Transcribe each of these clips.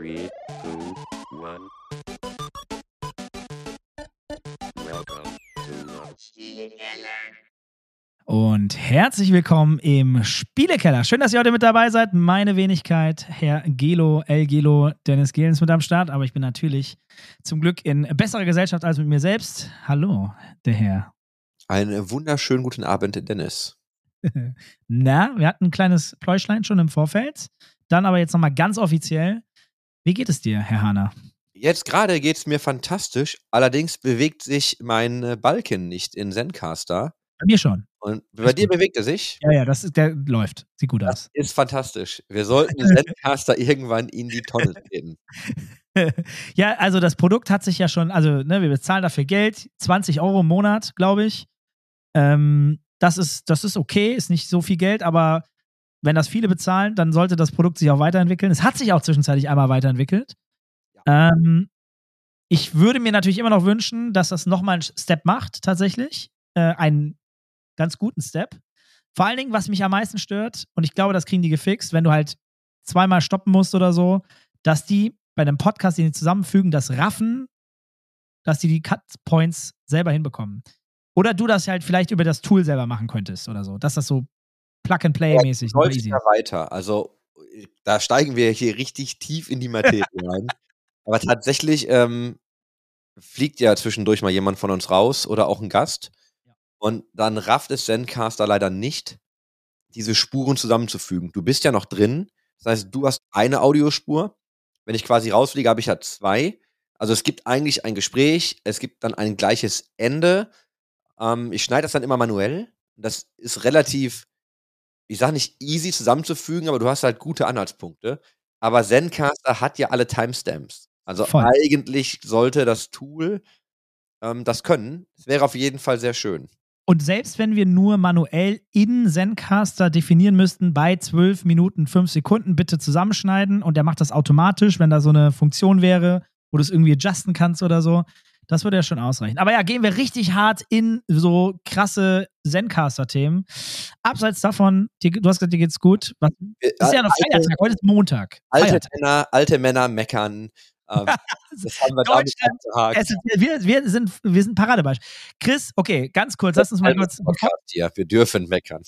Three, two, one. Welcome to Und herzlich willkommen im Spielekeller. Schön, dass ihr heute mit dabei seid. Meine Wenigkeit, Herr Gelo, El Gelo, Dennis Gehlen ist mit am Start, aber ich bin natürlich zum Glück in besserer Gesellschaft als mit mir selbst. Hallo, der Herr. Einen wunderschönen guten Abend, Dennis. Na, wir hatten ein kleines Pläuschlein schon im Vorfeld. Dann aber jetzt nochmal ganz offiziell. Wie geht es dir, Herr Hahner? Jetzt gerade geht es mir fantastisch, allerdings bewegt sich mein äh, Balken nicht in Zencaster. Bei mir schon. Und bei Ist dir gut. bewegt er sich. Ja, ja, das ist, der läuft. Sieht gut Das aus. ist fantastisch. Wir sollten Zencaster irgendwann in die Tonne treten. ja, also das Produkt hat sich ja schon, also ne, wir bezahlen dafür Geld, 20 Euro im Monat, glaube ich. Ähm, das, ist, das ist okay, ist nicht so viel Geld, aber wenn das viele bezahlen, dann sollte das Produkt sich auch weiterentwickeln. Es hat sich auch zwischenzeitlich einmal weiterentwickelt. Ähm, ich würde mir natürlich immer noch wünschen, dass das nochmal einen Step macht, tatsächlich. Äh, einen ganz guten Step. Vor allen Dingen, was mich am meisten stört, und ich glaube, das kriegen die gefixt, wenn du halt zweimal stoppen musst oder so, dass die bei einem Podcast, den die zusammenfügen, das raffen, dass die die Cut Points selber hinbekommen. Oder du das halt vielleicht über das Tool selber machen könntest oder so. Dass das so Plug-and-Play-mäßig easy ja ist. weiter. Also da steigen wir hier richtig tief in die Materie rein. Aber tatsächlich ähm, fliegt ja zwischendurch mal jemand von uns raus oder auch ein Gast. Ja. Und dann rafft es Zencaster leider nicht, diese Spuren zusammenzufügen. Du bist ja noch drin. Das heißt, du hast eine Audiospur. Wenn ich quasi rausfliege, habe ich ja zwei. Also es gibt eigentlich ein Gespräch, es gibt dann ein gleiches Ende. Ähm, ich schneide das dann immer manuell. Das ist relativ, ich sage nicht easy zusammenzufügen, aber du hast halt gute Anhaltspunkte. Aber Zencaster hat ja alle Timestamps. Also Voll. eigentlich sollte das Tool ähm, das können. Es wäre auf jeden Fall sehr schön. Und selbst wenn wir nur manuell in Zencaster definieren müssten, bei 12 Minuten 5 Sekunden bitte zusammenschneiden und der macht das automatisch, wenn da so eine Funktion wäre, wo du es irgendwie adjusten kannst oder so, das würde ja schon ausreichen. Aber ja, gehen wir richtig hart in so krasse Zencaster-Themen. Abseits davon, dir, du hast gesagt, dir geht's gut. Was, Wir- ist ja noch alte, Feiertag, heute ist Montag. alte. Männer, alte Männer meckern. Ähm, das haben wir damit. Es wir, wir, sind, wir sind Paradebeispiel. Chris, okay, ganz kurz, lass uns mal kurz, Podcast hier. Wir dürfen meckern.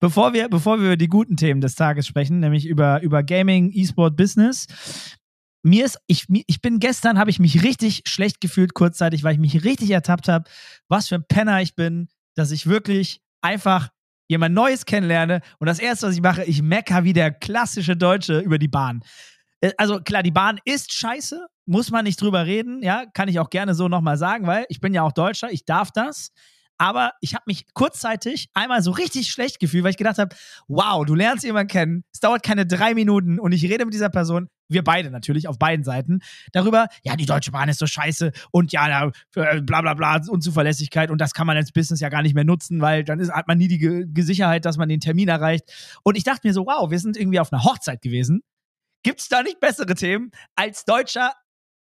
bevor wir, bevor wir über die guten Themen des Tages sprechen, nämlich über, über Gaming, E-Sport, Business. Mir ist, ich, ich bin gestern, habe ich mich richtig schlecht gefühlt, kurzzeitig, weil ich mich richtig ertappt habe, was für ein Penner ich bin, dass ich wirklich einfach jemand Neues kennenlerne und das erste, was ich mache, ich mecker wie der klassische Deutsche über die Bahn. Äh, Also klar, die Bahn ist scheiße, muss man nicht drüber reden, ja, kann ich auch gerne so nochmal sagen, weil ich bin ja auch Deutscher, ich darf das. Aber ich habe mich kurzzeitig einmal so richtig schlecht gefühlt, weil ich gedacht habe, wow, du lernst jemanden kennen, es dauert keine drei Minuten und ich rede mit dieser Person, wir beide natürlich, auf beiden Seiten, darüber, ja, die Deutsche Bahn ist so scheiße und ja, äh, bla bla bla, Unzuverlässigkeit und das kann man als Business ja gar nicht mehr nutzen, weil dann ist, hat man nie die Ge- Sicherheit, dass man den Termin erreicht. Und ich dachte mir so, wow, wir sind irgendwie auf einer Hochzeit gewesen. Gibt es da nicht bessere Themen, als Deutscher,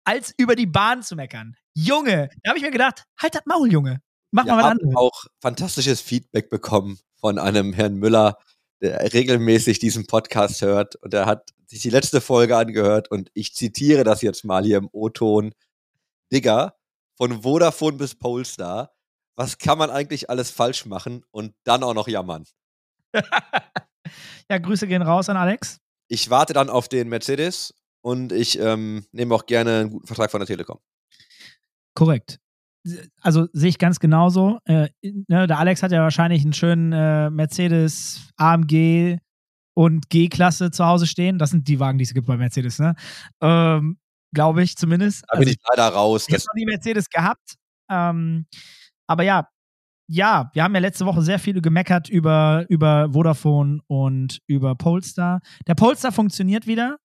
als über die Bahn zu meckern? Junge, da habe ich mir gedacht, halt das Maul, Junge. Mach Wir mal was anderes. auch fantastisches Feedback bekommen von einem Herrn Müller, der regelmäßig diesen Podcast hört. Und er hat sich die letzte Folge angehört und ich zitiere das jetzt mal hier im O-Ton. Digga, von Vodafone bis Polestar, was kann man eigentlich alles falsch machen und dann auch noch jammern? ja, Grüße gehen raus an Alex. Ich warte dann auf den Mercedes und ich ähm, nehme auch gerne einen guten Vertrag von der Telekom. Korrekt. Also sehe ich ganz genauso. Äh, ne, der Alex hat ja wahrscheinlich einen schönen äh, Mercedes AMG und G-Klasse zu Hause stehen. Das sind die Wagen, die es gibt bei Mercedes, ne? Ähm, Glaube ich zumindest. Da bin Also, ich leider raus. Ich habe noch nie Mercedes gehabt. Ähm, aber ja, ja, wir haben ja letzte Woche sehr viel gemeckert über, über Vodafone und über Polestar. Der Polestar funktioniert wieder.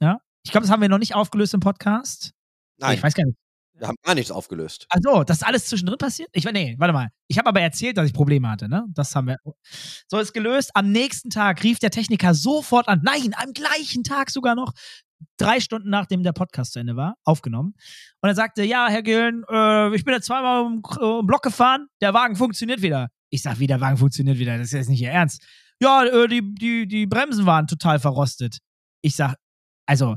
Ja. Ich glaube, das haben wir noch nicht aufgelöst im Podcast. nein, Ich weiß gar nicht. Wir haben gar nichts aufgelöst. Also, das ist alles zwischendrin passiert? Ich nee, warte mal. Ich habe aber erzählt, dass ich Probleme hatte, ne? Das haben wir. So ist gelöst. Am nächsten Tag rief der Techniker sofort an. Nein, am gleichen Tag sogar noch. Drei Stunden nachdem der Podcast zu Ende war, aufgenommen. Und er sagte, ja, Herr Gillen, äh, ich bin jetzt zweimal um, um Block gefahren, der Wagen funktioniert wieder. Ich sag, wie der Wagen funktioniert wieder, das ist jetzt nicht Ihr Ernst. Ja, äh, die, die, die Bremsen waren total verrostet. Ich sag, also,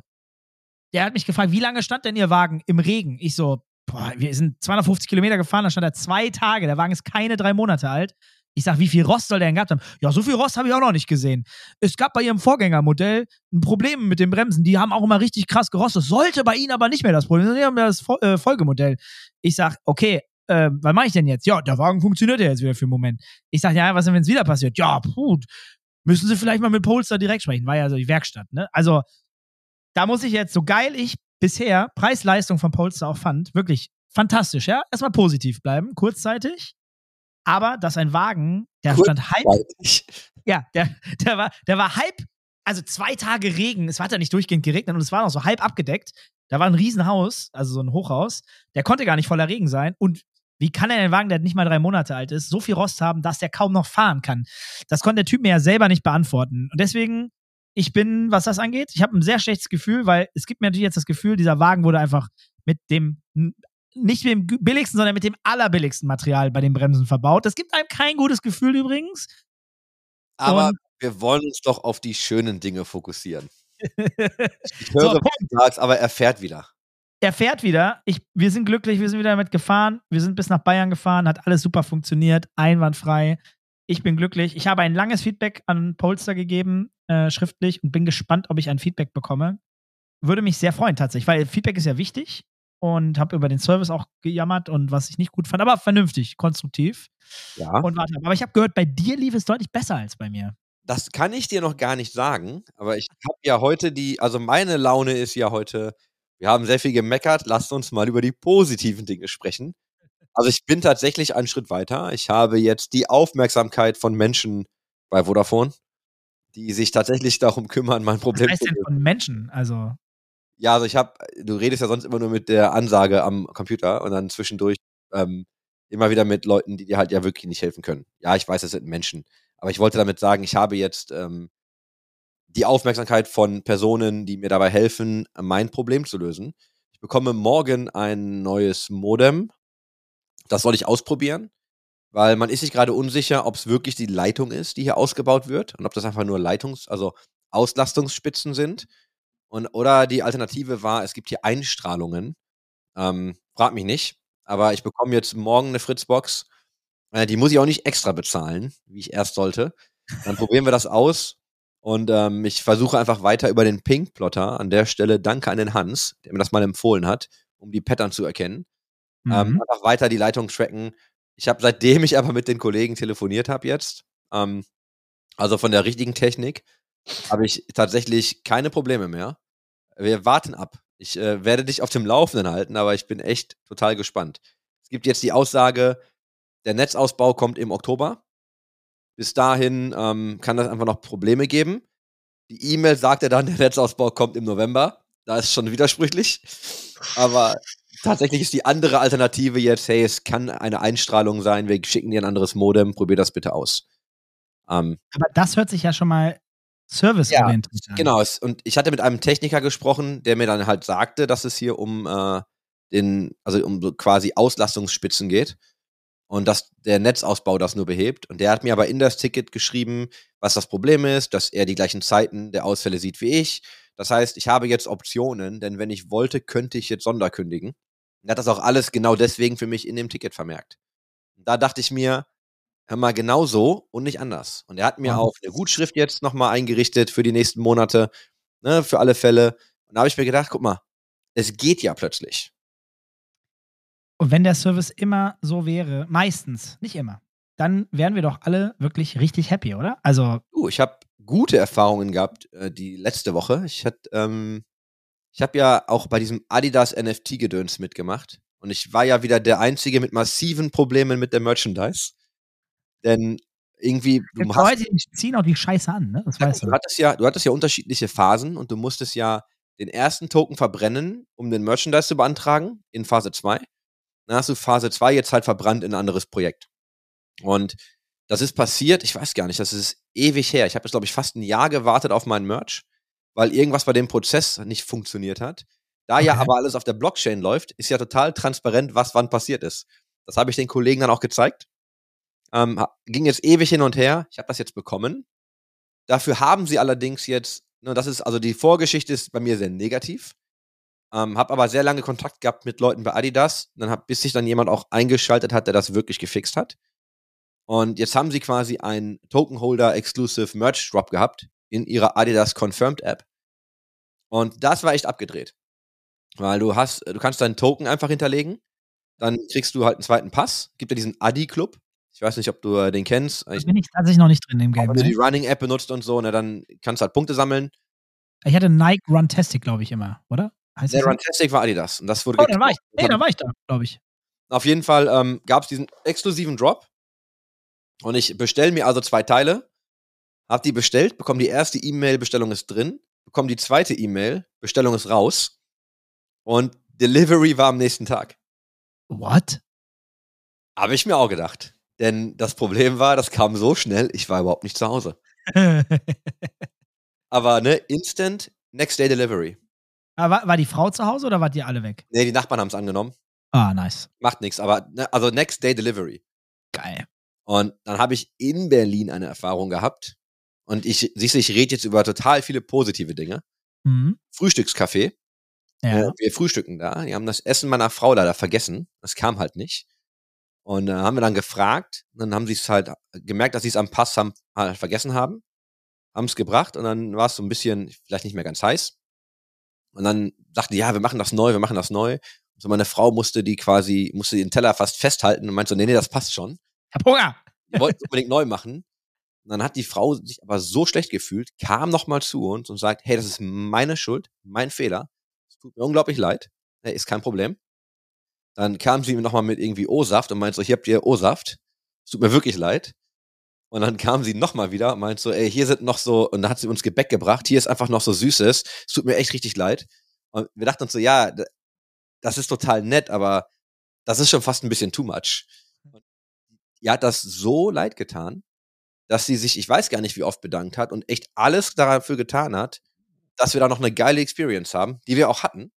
der hat mich gefragt, wie lange stand denn Ihr Wagen im Regen? Ich so, boah, wir sind 250 Kilometer gefahren, da stand er zwei Tage. Der Wagen ist keine drei Monate alt. Ich sag, wie viel Rost soll der denn gehabt haben? Ja, so viel Rost habe ich auch noch nicht gesehen. Es gab bei ihrem Vorgängermodell ein Problem mit den Bremsen. Die haben auch immer richtig krass gerostet. Sollte bei ihnen aber nicht mehr das Problem. Die haben ja das Fol äh, Folgemodell. Ich sag, okay, äh, was mache ich denn jetzt? Ja, der Wagen funktioniert ja jetzt wieder für einen Moment. Ich sag, ja, was denn, wenn es wieder passiert? Ja, puh, müssen Sie vielleicht mal mit Polestar direkt sprechen. War ja so die Werkstatt, ne? Also, da muss ich jetzt, so geil ich bisher Preis-Leistung von Polestar auch fand, wirklich fantastisch, ja? Erstmal positiv bleiben, kurzzeitig. Aber dass ein Wagen, der stand halb, ja, der, der, war, der war halb, also zwei Tage Regen, es hat ja nicht durchgehend geregnet und es war noch so halb abgedeckt. Da war ein Riesenhaus, also so ein Hochhaus, der konnte gar nicht voller Regen sein. Und wie kann denn ein Wagen, der nicht mal drei Monate alt ist, so viel Rost haben, dass der kaum noch fahren kann? Das konnte der Typ mir ja selber nicht beantworten. Und deswegen, ich bin, was das angeht, ich habe ein sehr schlechtes Gefühl, weil es gibt mir natürlich jetzt das Gefühl, dieser Wagen wurde einfach mit dem nicht mit dem billigsten, sondern mit dem allerbilligsten Material bei den Bremsen verbaut. Das gibt einem kein gutes Gefühl übrigens. Aber Und- wir wollen uns doch auf die schönen Dinge fokussieren. Ich So, höre, Punkt. was du sagst, aber er fährt wieder. er fährt wieder. Ich, wir sind glücklich, wir sind wieder damit gefahren. Wir sind bis nach Bayern gefahren, hat alles super funktioniert, einwandfrei. Ich bin glücklich. Ich habe ein langes Feedback an Polestar gegeben, äh, schriftlich, und bin gespannt, ob ich ein Feedback bekomme. Würde mich sehr freuen, tatsächlich, weil Feedback ist ja wichtig und habe über den Service auch gejammert und was ich nicht gut fand, aber vernünftig, konstruktiv. Ja. Und warte, aber ich habe gehört, bei dir lief es deutlich besser als bei mir. Das kann ich dir noch gar nicht sagen, aber ich habe ja heute die, also meine Laune ist ja heute, wir haben sehr viel gemeckert, lasst uns mal über die positiven Dinge sprechen. Also ich bin tatsächlich einen Schritt weiter. Ich habe jetzt die Aufmerksamkeit von Menschen bei Vodafone, die sich tatsächlich darum kümmern, mein Was Problem heißt zu denn lösen. von Menschen? Also, Ja, also ich habe, du redest ja sonst immer nur mit der Ansage am Computer und dann zwischendurch ähm, immer wieder mit Leuten, die dir halt ja wirklich nicht helfen können. Ja, ich weiß, das sind Menschen. Aber ich wollte damit sagen, ich habe jetzt ähm, die Aufmerksamkeit von Personen, die mir dabei helfen, mein Problem zu lösen. Ich bekomme morgen ein neues Modem. Das soll ich ausprobieren, weil man ist sich gerade unsicher, ob es wirklich die Leitung ist, die hier ausgebaut wird und ob das einfach nur Leitungs-, also Auslastungsspitzen sind. Und, oder die Alternative war, es gibt hier Einstrahlungen. Ähm, frag mich nicht. Aber ich bekomme jetzt morgen eine Fritzbox. Äh, die muss ich auch nicht extra bezahlen, wie ich erst sollte. Dann probieren wir das aus. Und ähm, ich versuche einfach weiter über den Pink-Plotter. An der Stelle danke an den Hans, der mir das mal empfohlen hat, um die Pattern zu erkennen. Ähm, mhm. einfach weiter die Leitung tracken. Ich habe, seitdem ich aber mit den Kollegen telefoniert habe jetzt, ähm, also von der richtigen Technik, habe ich tatsächlich keine Probleme mehr. Wir warten ab. Ich äh, werde dich auf dem Laufenden halten, aber ich bin echt total gespannt. Es gibt jetzt die Aussage, der Netzausbau kommt im Oktober. Bis dahin ähm, kann das einfach noch Probleme geben. Die E-Mail sagt ja dann, der Netzausbau kommt im November. Da ist schon widersprüchlich. Aber tatsächlich ist die andere Alternative jetzt, hey, es kann eine Einstrahlung sein, wir schicken dir ein anderes Modem, probier das bitte aus. Ähm, aber das hört sich ja schon mal serviceorientiert an. Genau, es, und ich hatte mit einem Techniker gesprochen, der mir dann halt sagte, dass es hier um äh, den, also um so quasi Auslastungsspitzen geht und dass der Netzausbau das nur behebt. Und der hat mir aber in das Ticket geschrieben, was das Problem ist, dass er die gleichen Zeiten der Ausfälle sieht wie ich. Das heißt, ich habe jetzt Optionen, denn wenn ich wollte, könnte ich jetzt Sonderkündigen. Und er hat das auch alles genau deswegen für mich in dem Ticket vermerkt. Und da dachte ich mir, hör mal, genau so und nicht anders. Und er hat mir Wow. auch eine Gutschrift jetzt nochmal eingerichtet für die nächsten Monate, ne, für alle Fälle. Und da habe ich mir gedacht, guck mal, es geht ja plötzlich. Und wenn der Service immer so wäre, meistens, nicht immer, dann wären wir doch alle wirklich richtig happy, oder? Also, Du, ich habe gute Erfahrungen gehabt äh, die letzte Woche. Ich hatte, ähm, ich habe ja auch bei diesem Adidas NFT-Gedöns mitgemacht. Und ich war ja wieder der Einzige mit massiven Problemen mit der Merchandise. Denn irgendwie, du jetzt hast Leute, die ziehen auch die Scheiße an, ne? Das weißt du du. hattest ja, du hattest ja unterschiedliche Phasen und du musstest ja den ersten Token verbrennen, um den Merchandise zu beantragen in Phase 2. Dann hast du Phase 2 jetzt halt verbrannt in ein anderes Projekt. Und das ist passiert, ich weiß gar nicht, das ist ewig her. Ich habe jetzt, glaube ich, fast ein Jahr gewartet auf meinen Merch, weil irgendwas bei dem Prozess nicht funktioniert hat. Da ja Okay. aber alles auf der Blockchain läuft, ist ja total transparent, was wann passiert ist. Das habe ich den Kollegen dann auch gezeigt. Ähm, ging jetzt ewig hin und her. Ich habe das jetzt bekommen. Dafür haben sie allerdings jetzt, ne, das ist, also die Vorgeschichte ist bei mir sehr negativ. Ähm, hab aber sehr lange Kontakt gehabt mit Leuten bei Adidas, dann hab, bis sich dann jemand auch eingeschaltet hat, der das wirklich gefixt hat. Und jetzt haben sie quasi einen Token Holder Exclusive Merch Drop gehabt in ihrer Adidas Confirmed App. Und das war echt abgedreht. Weil du hast, du kannst deinen Token einfach hinterlegen, dann kriegst du halt einen zweiten Pass. Gibt ja diesen Adi Club. Ich weiß nicht, ob du äh, den kennst. Da Ich, bin ich tatsächlich noch nicht drin im Game. wenn du die Ne? Running App benutzt und so, ne, dann kannst du halt Punkte sammeln. Ich hatte Nike Runtastic, glaube ich, immer, oder? Heißt Der? Runtastic war Adidas. Und das wurde Oh, dann war ich, nee, dann war ich da, glaube ich. Auf jeden Fall ähm, gab es diesen exklusiven Drop. Und ich bestelle mir also zwei Teile. Hab die bestellt, bekomme die erste E-Mail, Bestellung ist drin. Bekomme die zweite E-Mail, Bestellung ist raus. Und Delivery war am nächsten Tag. What? Habe ich mir auch gedacht. Denn das Problem war, das kam so schnell, ich war überhaupt nicht zu Hause. Aber ne, Instant, Next Day Delivery. Aber war, war die Frau zu Hause oder wart ihr alle weg? Ne, die Nachbarn haben es angenommen. Ah, nice. Macht nichts, aber ne, also Next Day Delivery. Geil. Und dann habe ich in Berlin eine Erfahrung gehabt. Und ich, siehst du, ich rede jetzt über total viele positive Dinge. Mhm. Frühstückscafé. Ja. Äh, wir frühstücken da. Die haben das Essen meiner Frau leider vergessen. Das kam halt nicht. Und äh, haben wir dann gefragt. Und dann haben sie es halt gemerkt, dass sie es am Pass haben, halt vergessen haben. Haben es gebracht und dann war es so ein bisschen, vielleicht nicht mehr ganz heiß. Und dann sagten die, ja, wir machen das neu, wir machen das neu. So meine Frau musste die quasi, musste den Teller fast festhalten und meinte so, nee, nee, das passt schon. Ich hab Hunger. Die wollten es unbedingt neu machen. Und dann hat die Frau sich aber so schlecht gefühlt, kam nochmal zu uns und sagt, hey, das ist meine Schuld, mein Fehler. Es tut mir unglaublich leid. Hey, ist kein Problem. Dann kam sie nochmal mit irgendwie O-Saft und meinte so, hier habt ihr O-Saft. Es tut mir wirklich leid. Und dann kam sie nochmal wieder und meinte so, ey, hier sind noch so, und dann hat sie uns Gebäck gebracht, hier ist einfach noch so Süßes. Es tut mir echt richtig leid. Und wir dachten uns so, ja, das ist total nett, aber das ist schon fast ein bisschen too much. Und ihr hat das so leid getan, dass sie sich, ich weiß gar nicht, wie oft bedankt hat und echt alles dafür getan hat, dass wir da noch eine geile Experience haben, die wir auch hatten.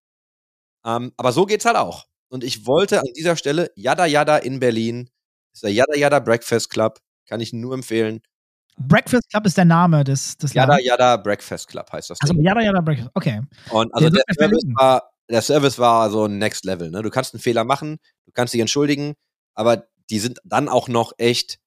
Ähm, aber so geht's halt auch. Und ich wollte an dieser Stelle Yada Yada in Berlin, ist der Yada Yada Breakfast Club, kann ich nur empfehlen. Breakfast Club ist der Name des, des Yada Ladens. Yada Breakfast Club heißt das. Also, Ding. Yada Yada Breakfast. Okay. Und also der mir Service verlinken. war, der Service war so next level. Ne? Du kannst einen Fehler machen, du kannst dich entschuldigen, aber die sind dann auch noch echt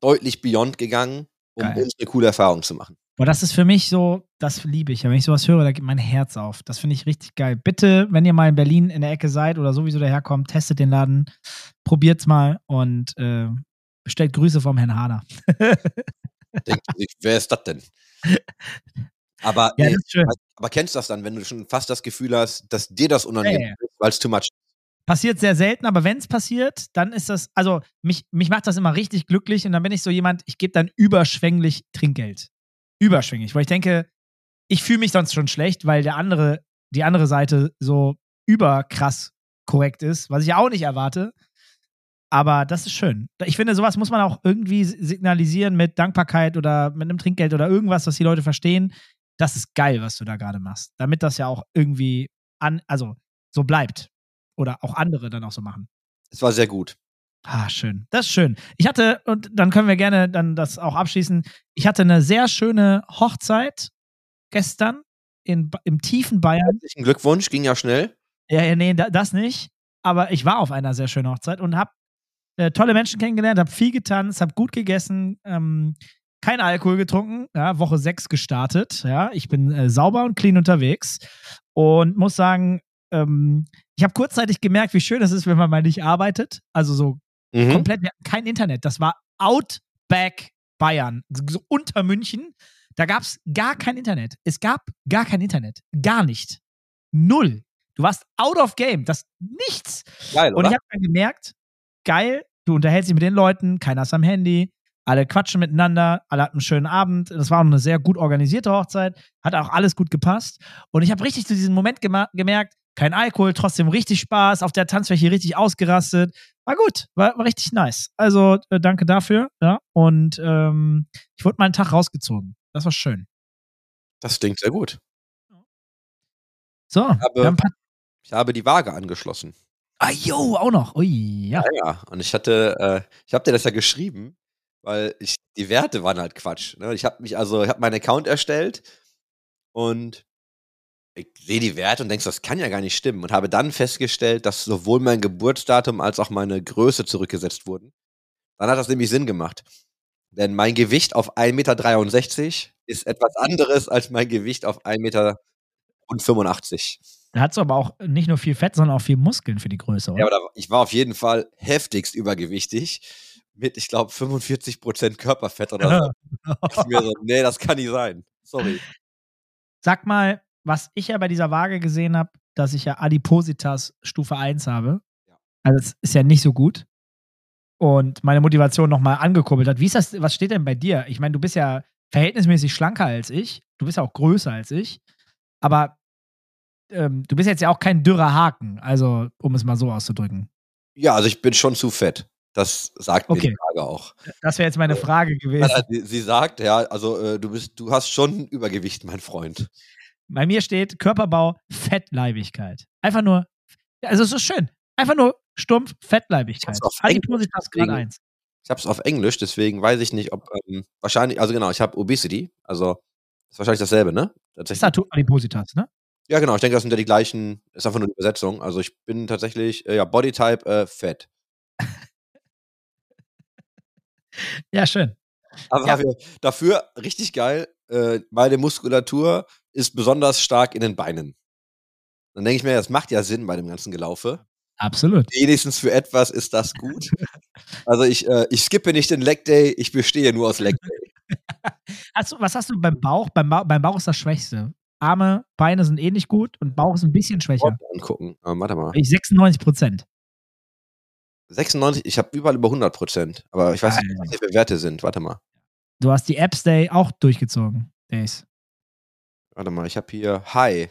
deutlich beyond gegangen, um Geil. uns eine coole Erfahrung zu machen. Boah, das ist für mich so, das liebe ich. Wenn ich sowas höre, da geht mein Herz auf. Das finde ich richtig geil. Bitte, wenn ihr mal in Berlin in der Ecke seid oder sowieso daherkommt, testet den Laden, probiert's mal und äh, bestellt Grüße vom Herrn Hader. Wer ist das denn? Aber, Ja, ist schön. aber kennst du das dann, wenn du schon fast das Gefühl hast, dass dir das unangenehm Ja, ja. ist, weil es too much Passiert sehr selten, aber wenn es passiert, dann ist das, also mich, mich macht das immer richtig glücklich und dann bin ich so jemand, ich gebe dann überschwänglich Trinkgeld. Überschwänglich, weil ich denke, ich fühle mich sonst schon schlecht, weil der andere, die andere Seite so überkrass korrekt ist, was ich auch nicht erwarte. Aber das ist schön. Ich finde, sowas muss man auch irgendwie signalisieren mit Dankbarkeit oder mit einem Trinkgeld oder irgendwas, was die Leute verstehen. Das ist geil, was du da gerade machst. Damit das ja auch irgendwie an, also so bleibt. Oder auch andere dann auch so machen. Es war sehr gut. Ah, schön. Das ist schön. Ich hatte, und dann können wir gerne dann das auch abschließen. Ich hatte eine sehr schöne Hochzeit gestern in, im tiefen Bayern. Herzlichen Glückwunsch, ging ja schnell. Ja, ja, nee, da, das nicht. Aber ich war auf einer sehr schönen Hochzeit und habe äh, tolle Menschen kennengelernt, habe viel getanzt, habe gut gegessen, ähm, kein Alkohol getrunken, ja, Woche 6 gestartet. Ja, ich bin äh, sauber und clean unterwegs und muss sagen, ähm, ich habe kurzzeitig gemerkt, wie schön es ist, wenn man mal nicht arbeitet. Also so Mhm. komplett, wir hatten kein Internet. Das war Outback Bayern, so unter München. Da gab es gar kein Internet. Es gab gar kein Internet. Gar nicht. Null. Du warst out of game. Das nichts. Geil, Und oder? ich habe dann gemerkt, geil, du unterhältst dich mit den Leuten, keiner ist am Handy, alle quatschen miteinander, alle hatten einen schönen Abend. Das war auch eine sehr gut organisierte Hochzeit, hat auch alles gut gepasst. Und ich habe richtig zu diesem Moment gemerkt, kein Alkohol, trotzdem richtig Spaß, auf der Tanzfläche richtig ausgerastet. War gut, war, war richtig nice. Also äh, danke dafür. Ja. Und ähm, ich wurde mal einen Tag rausgezogen. Das war schön. das klingt sehr gut. So, ein paar. Ich habe die Waage angeschlossen. Ah, jo, auch noch. Ui, ja. Ja, ja. Und ich hatte, äh, ich habe dir das ja geschrieben, weil ich, die Werte waren halt Quatsch. Ne? Ich habe mich also, ich habe meinen Account erstellt und ich sehe die Werte und denke, das kann ja gar nicht stimmen. Und habe dann festgestellt, dass sowohl mein Geburtsdatum als auch meine Größe zurückgesetzt wurden. Dann hat das nämlich Sinn gemacht. Denn mein Gewicht auf 1,63 Meter ist etwas anderes als mein Gewicht auf 1,85 Meter. Da hast du aber auch nicht nur viel Fett, sondern auch viel Muskeln für die Größe, oder? Ja, aber ich war auf jeden Fall heftigst übergewichtig. Mit, ich glaube, 45% Körperfett oder so. Ich mir so, nee, das kann nicht sein. Sorry. Sag mal, was ich ja bei dieser Waage gesehen habe, dass ich ja Adipositas Stufe 1 habe. Ja. Also das ist ja nicht so gut. Und meine Motivation nochmal angekurbelt hat. Wie ist das, was steht denn bei dir? Ich meine, du bist ja verhältnismäßig schlanker als ich. Du bist ja auch größer als ich. Aber ähm, du bist jetzt ja auch kein dürrer Haken, also um es mal so auszudrücken. Ja, also ich bin schon zu fett. Das sagt mir Okay. die Frage auch. Das wäre jetzt meine Frage gewesen. Sie, sie sagt, ja, also äh, du bist, du hast schon Übergewicht, mein Freund. Bei mir steht Körperbau, Fettleibigkeit. Einfach nur, also es ist schön. Einfach nur stumpf Fettleibigkeit. Das ist Adipositas Grad 1. Ich habe es auf Englisch, deswegen weiß ich nicht, ob ähm, wahrscheinlich, also genau, ich habe Obesity, also ist wahrscheinlich dasselbe, ne? Das Tatsächlich. ist Atu- Adipositas, ne? Ja, genau, ich denke, das sind ja die gleichen, ist einfach nur die Übersetzung. Also ich bin tatsächlich, äh, ja, Bodytype äh, fett. Ja, schön. Aber Ja. dafür richtig geil, äh, meine Muskulatur ist besonders stark in den Beinen. Dann denke ich mir, das macht ja Sinn bei dem ganzen Gelaufe. Absolut. Wenigstens für etwas ist das gut. Also ich, äh, ich skippe nicht den Leg Day, ich bestehe nur aus Leg Day. Hast du, was hast du beim Bauch? Beim, ba beim Bauch ist das Schwächste. Arme, Beine sind eh nicht gut und Bauch ist ein bisschen schwächer. Angucken. Ah, warte mal. Ich 96 Prozent. 96, ich habe überall über 100 Prozent. Aber ich weiß nicht, was hier für Werte sind. Warte mal. Du hast die Apps Day auch durchgezogen. Days. Warte mal, ich habe hier High.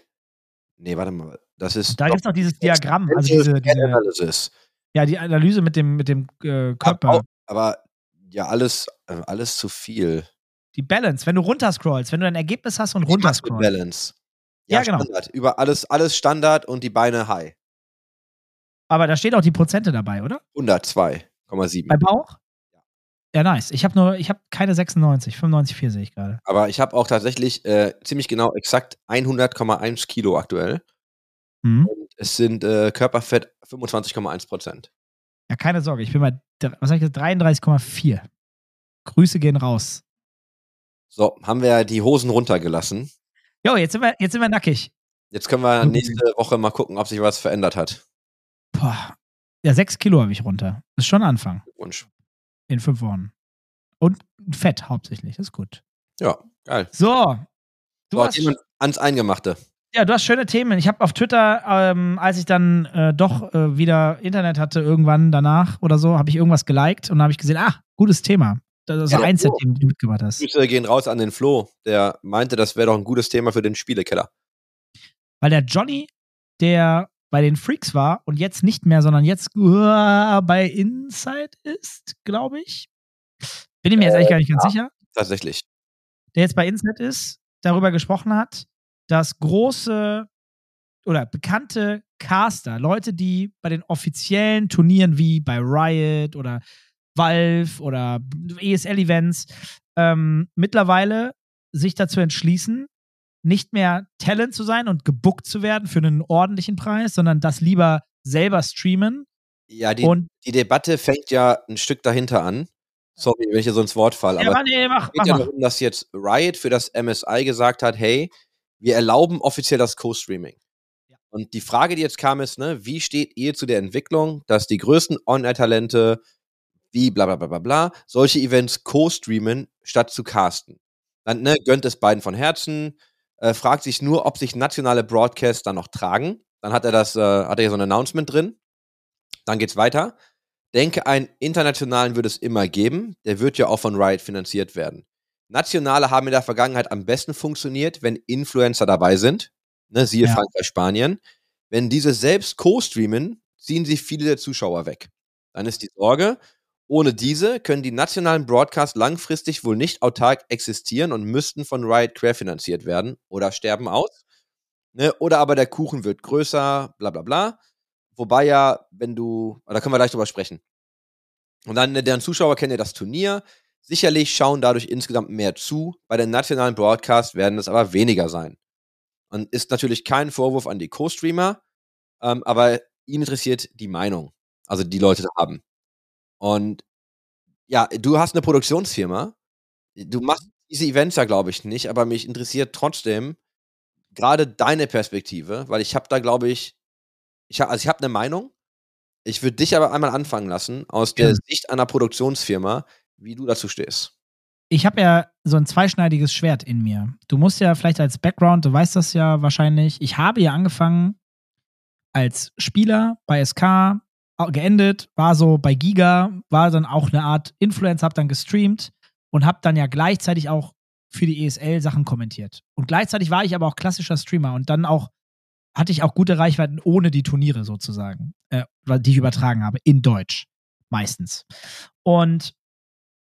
Nee, warte mal. Das ist. Da gibt es noch dieses Diagramm, also diese, diese, Analysis. ja, die Analyse mit dem, mit dem äh, Körper. Aber, aber ja, alles, äh, alles zu viel. Die Balance, wenn du runterscrollst, wenn du ein Ergebnis hast und runterscrollst. Balance. Ja, genau. Standard. Über alles, alles Standard und die Beine High. Aber da steht auch die Prozente dabei, oder? 102,7. Bei Bauch? Ja, nice. Ich habe nur, ich habe keine 96, 95,4 sehe ich gerade. Aber ich habe auch tatsächlich äh, ziemlich genau exakt 100,1 Kilo aktuell. Mhm. Und es sind äh, Körperfett 25,1 Prozent. Ja, keine Sorge, ich bin bei, dr- was sag ich jetzt, 33,4. Grüße gehen raus. So, haben wir die Hosen runtergelassen. Jo, jetzt sind wir, jetzt sind wir nackig. Jetzt können wir nächste Woche mal gucken, ob sich was verändert hat. Boah. Ja, 6 Kilo habe ich runter. Das ist schon ein Anfang Glückwunsch. In fünf Wochen. Und Fett hauptsächlich, das ist gut. Ja, geil. So. Du so, hast, jemand ans Eingemachte. ja, du hast schöne Themen. Ich habe auf Twitter, ähm, als ich dann äh, doch äh, wieder Internet hatte, irgendwann danach oder so, habe ich irgendwas geliked und habe ich gesehen, ah, gutes Thema. Das ist Ja, eins der so. Themen, die du mitgebracht hast. Grüße gehen raus an den Flo, der meinte, das wäre doch ein gutes Thema für den Spielekeller. Weil der Johnny, der bei den Freaks war und jetzt nicht mehr, sondern jetzt uh, bei Inside ist, glaube ich. Bin ich mir jetzt eigentlich gar nicht ganz sicher. Tatsächlich. Der jetzt bei Inside ist, darüber gesprochen hat, dass große oder bekannte Caster, Leute, die bei den offiziellen Turnieren wie bei Riot oder Valve oder ESL-Events ähm, mittlerweile sich dazu entschließen, nicht mehr Talent zu sein und gebuckt zu werden für einen ordentlichen Preis, sondern das lieber selber streamen. Ja, die, und die Debatte fängt ja ein Stück dahinter an. Sorry, wenn ich hier so ins Wort falle, ja, aber nee, mach, es geht mach ja darum, dass jetzt Riot für das MSI gesagt hat, hey, wir erlauben offiziell das Co-Streaming. Ja. Und die Frage, die jetzt kam, ist, ne, wie steht ihr zu der Entwicklung, dass die größten On-Air-Talente wie bla bla bla bla bla solche Events co-streamen, statt zu casten? Dann ne, gönnt es beiden von Herzen, äh, fragt sich nur, ob sich nationale Broadcasts dann noch tragen. Dann hat er das, äh, hat er hier so ein Announcement drin. Dann geht's weiter. Denke, einen internationalen wird es immer geben. Der wird ja auch von Riot finanziert werden. Nationale haben in der Vergangenheit am besten funktioniert, wenn Influencer dabei sind. Ne, siehe Ja. Frankreich, Spanien. Wenn diese selbst co-streamen, ziehen sie viele der Zuschauer weg. Dann ist die Sorge, ohne diese können die nationalen Broadcasts langfristig wohl nicht autark existieren und müssten von Riot querfinanziert werden oder sterben aus. Ne? Oder aber der Kuchen wird größer, bla bla bla. Wobei ja, wenn du, da können wir gleich drüber sprechen. Und dann, deren Zuschauer kennen ja das Turnier. Sicherlich schauen dadurch insgesamt mehr zu. Bei den nationalen Broadcasts werden es aber weniger sein. und ist natürlich kein Vorwurf an die Co-Streamer, ähm, aber ihn interessiert die Meinung, also die Leute da haben. Und ja, du hast eine Produktionsfirma, du machst diese Events ja, glaube ich, nicht, aber mich interessiert trotzdem gerade deine Perspektive, weil ich habe da, glaube ich, ich hab, also ich habe eine Meinung. Ich würde dich aber einmal anfangen lassen, aus der Ja. Sicht einer Produktionsfirma, wie du dazu stehst. ich habe ja so ein zweischneidiges Schwert in mir. Du musst ja vielleicht als Background, du weißt das ja wahrscheinlich, ich habe ja angefangen als Spieler bei SK, geendet, war so bei Giga, war dann auch eine Art Influencer, hab dann gestreamt und hab dann ja gleichzeitig auch für die ESL Sachen kommentiert. Und gleichzeitig war ich aber auch klassischer Streamer und dann auch hatte ich auch gute Reichweiten ohne die Turniere sozusagen, äh, die ich übertragen habe, in Deutsch meistens. Und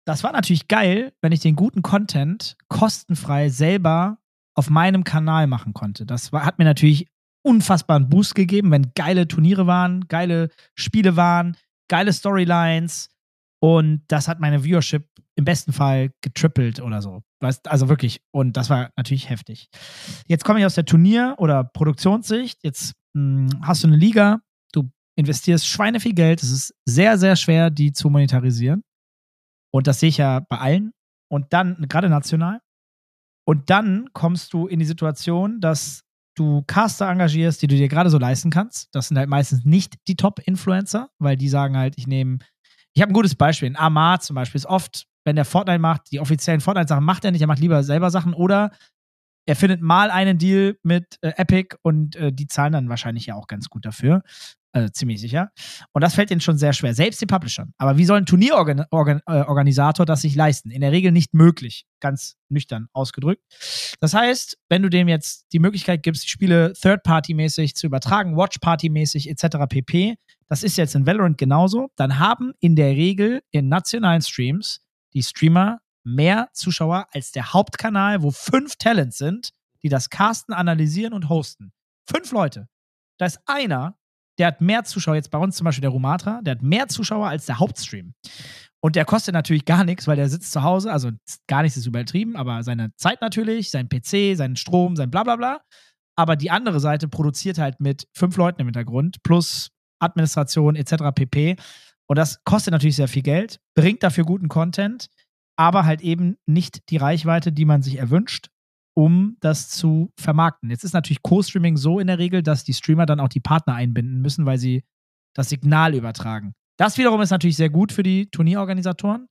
das war natürlich geil, wenn ich den guten Content kostenfrei selber auf meinem Kanal machen konnte. Das war, hat mir natürlich unfassbaren Boost gegeben, wenn geile Turniere waren, geile Spiele waren, geile Storylines und das hat meine Viewership im besten Fall getrippelt oder so. Weißt, also wirklich. Und das war natürlich heftig. Jetzt komme ich aus der Turnier- oder Produktionssicht. Jetzt mh, hast du eine Liga, du investierst Schweine viel Geld. Es ist sehr, sehr schwer, die zu monetarisieren. Und das sehe ich ja bei allen. Und dann, gerade national. Und dann kommst du in die Situation, dass du Caster engagierst, die du dir gerade so leisten kannst. Das sind halt meistens nicht die Top-Influencer, weil die sagen halt, ich nehme. Ich habe ein gutes Beispiel. Ein Amar zum Beispiel ist oft, wenn der Fortnite macht, die offiziellen Fortnite-Sachen macht er nicht, er macht lieber selber Sachen oder er findet mal einen Deal mit äh, Epic und äh, die zahlen dann wahrscheinlich ja auch ganz gut dafür. Also ziemlich sicher. Und das fällt ihnen schon sehr schwer, selbst den Publishern. Aber wie soll ein Turnierorganisator das sich leisten? In der Regel nicht möglich, ganz nüchtern ausgedrückt. Das heißt, wenn du dem jetzt die Möglichkeit gibst, die Spiele Third-Party-mäßig zu übertragen, Watch-Party-mäßig etc. pp., das ist jetzt in Valorant genauso, dann haben in der Regel in nationalen Streams die Streamer mehr Zuschauer als der Hauptkanal, wo fünf Talents sind, die das casten, analysieren und hosten. Fünf Leute. Da ist einer, der hat mehr Zuschauer, jetzt bei uns zum Beispiel der Rumatra, der hat mehr Zuschauer als der Hauptstream. Und der kostet natürlich gar nichts, weil der sitzt zu Hause, also gar nichts ist übertrieben, aber seine Zeit natürlich, sein PC, seinen Strom, sein bla bla bla. Aber die andere Seite produziert halt mit fünf Leuten im Hintergrund plus Administration etc. pp. Und das kostet natürlich sehr viel Geld, bringt dafür guten Content, aber halt eben nicht die Reichweite, die man sich erwünscht, um das zu vermarkten. Jetzt ist natürlich Co-Streaming so in der Regel, dass die Streamer dann auch die Partner einbinden müssen, weil sie das Signal übertragen. Das wiederum ist natürlich sehr gut für die Turnierorganisatoren.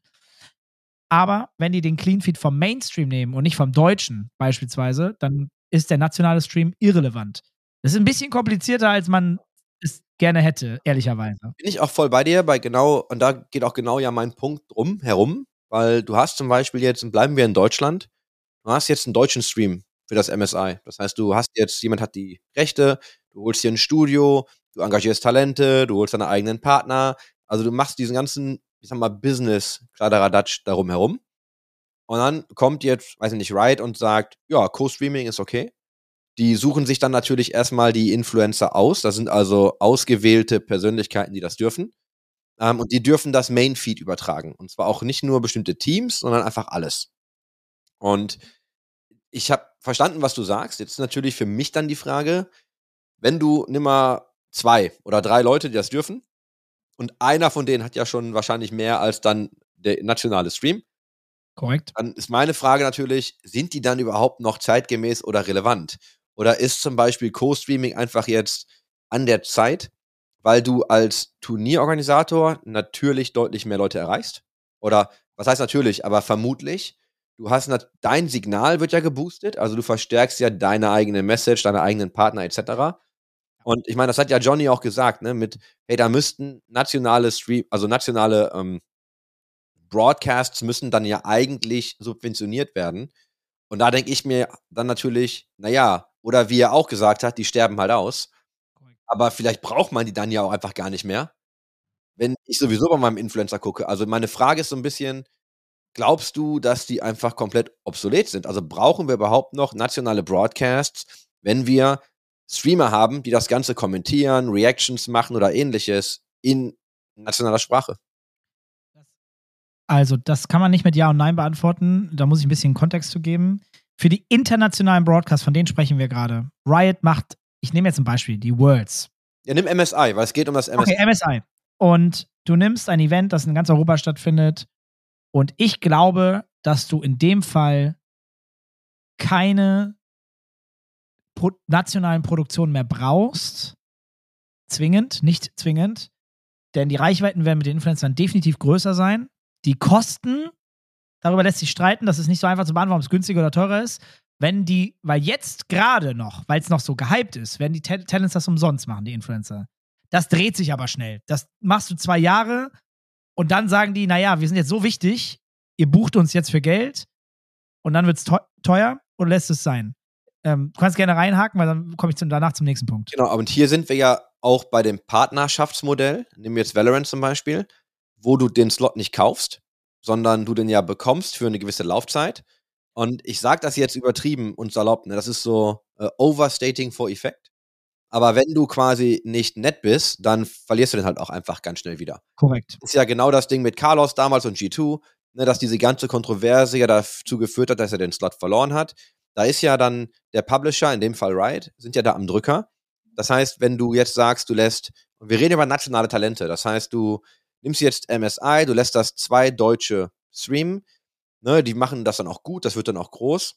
Aber wenn die den Clean Feed vom Mainstream nehmen und nicht vom Deutschen beispielsweise, dann ist der nationale Stream irrelevant. Das ist ein bisschen komplizierter, als man es gerne hätte, ehrlicherweise. Bin ich auch voll bei dir, bei genau, und da geht auch genau ja mein Punkt drum herum, weil du hast zum Beispiel jetzt, bleiben wir in Deutschland, du hast jetzt einen deutschen Stream für das MSI. Das heißt, du hast jetzt, jemand hat die Rechte, du holst dir ein Studio, du engagierst Talente, du holst deine eigenen Partner. Also du machst diesen ganzen, ich sag mal, Business Kladderadatsch darum herum. Und dann kommt jetzt, weiß ich nicht, Riot und sagt, ja, Co-Streaming ist okay. Die suchen sich dann natürlich erstmal die Influencer aus. Das sind also ausgewählte Persönlichkeiten, die das dürfen. Ähm, und die dürfen das Main-Feed übertragen. Und zwar auch nicht nur bestimmte Teams, sondern einfach alles. Und ich habe verstanden, was du sagst. Jetzt ist natürlich für mich dann die Frage, wenn du nimm mal zwei oder drei Leute, die das dürfen, und einer von denen hat ja schon wahrscheinlich mehr als dann der nationale Stream, Korrekt. dann ist meine Frage natürlich, sind die dann überhaupt noch zeitgemäß oder relevant? Oder ist zum Beispiel Co-Streaming einfach jetzt an der Zeit, weil du als Turnierorganisator natürlich deutlich mehr Leute erreichst? Oder was heißt natürlich, aber vermutlich, du hast dein Signal wird ja geboostet, also du verstärkst ja deine eigene Message, deine eigenen Partner etc. Und ich meine, das hat ja Johnny auch gesagt, ne, mit, hey, da müssten nationale Stream, also nationale ähm, Broadcasts müssen dann ja eigentlich subventioniert werden. Und da denke ich mir dann natürlich, naja, oder wie er auch gesagt hat, die sterben halt aus. Aber vielleicht braucht man die dann ja auch einfach gar nicht mehr, wenn ich sowieso bei meinem Influencer gucke. Also meine Frage ist so ein bisschen, glaubst du, dass die einfach komplett obsolet sind? Also brauchen wir überhaupt noch nationale Broadcasts, wenn wir Streamer haben, die das Ganze kommentieren, Reactions machen oder ähnliches in nationaler Sprache? Also, das kann man nicht mit Ja und Nein beantworten. Da muss ich ein bisschen Kontext zu geben. für die internationalen Broadcasts, von denen sprechen wir gerade. Riot macht, ich nehme jetzt ein Beispiel, die Worlds. Ja, nimm MSI, weil es geht um das MSI. Okay, MSI. Und du nimmst ein Event, das in ganz Europa stattfindet. Und ich glaube, dass du in dem Fall keine pro nationalen Produktionen mehr brauchst. Zwingend, nicht zwingend. Denn die Reichweiten werden mit den Influencern definitiv größer sein. Die Kosten, darüber lässt sich streiten, das ist nicht so einfach zu beantworten, ob es günstiger oder teurer ist. Wenn die, weil jetzt gerade noch, weil es noch so gehypt ist, werden die Ta- Talents das umsonst machen, die Influencer. Das dreht sich aber schnell. Das machst du zwei Jahre und dann sagen die, naja, wir sind jetzt so wichtig, ihr bucht uns jetzt für Geld und dann wird es teuer oder lässt es sein. Ähm, du kannst gerne reinhaken, weil dann komme ich zum, danach zum nächsten Punkt. Genau, und hier sind wir ja auch bei dem Partnerschaftsmodell. Nehmen wir jetzt Valorant zum Beispiel, wo du den Slot nicht kaufst, sondern du den ja bekommst für eine gewisse Laufzeit. Und ich sage das jetzt übertrieben und salopp, ne? das ist so äh, Overstating for Effect. Aber wenn du quasi nicht nett bist, dann verlierst du den halt auch einfach ganz schnell wieder. Korrekt. ist ja genau das Ding mit Carlos damals und G2, ne, dass diese ganze Kontroverse ja dazu geführt hat, dass er den Slot verloren hat. Da ist ja dann der Publisher, in dem Fall Riot, sind ja da am Drücker. Das heißt, wenn du jetzt sagst, du lässt, und wir reden über nationale Talente, das heißt, du nimmst jetzt MSI, du lässt das zwei Deutsche streamen, ne, die machen das dann auch gut, das wird dann auch groß.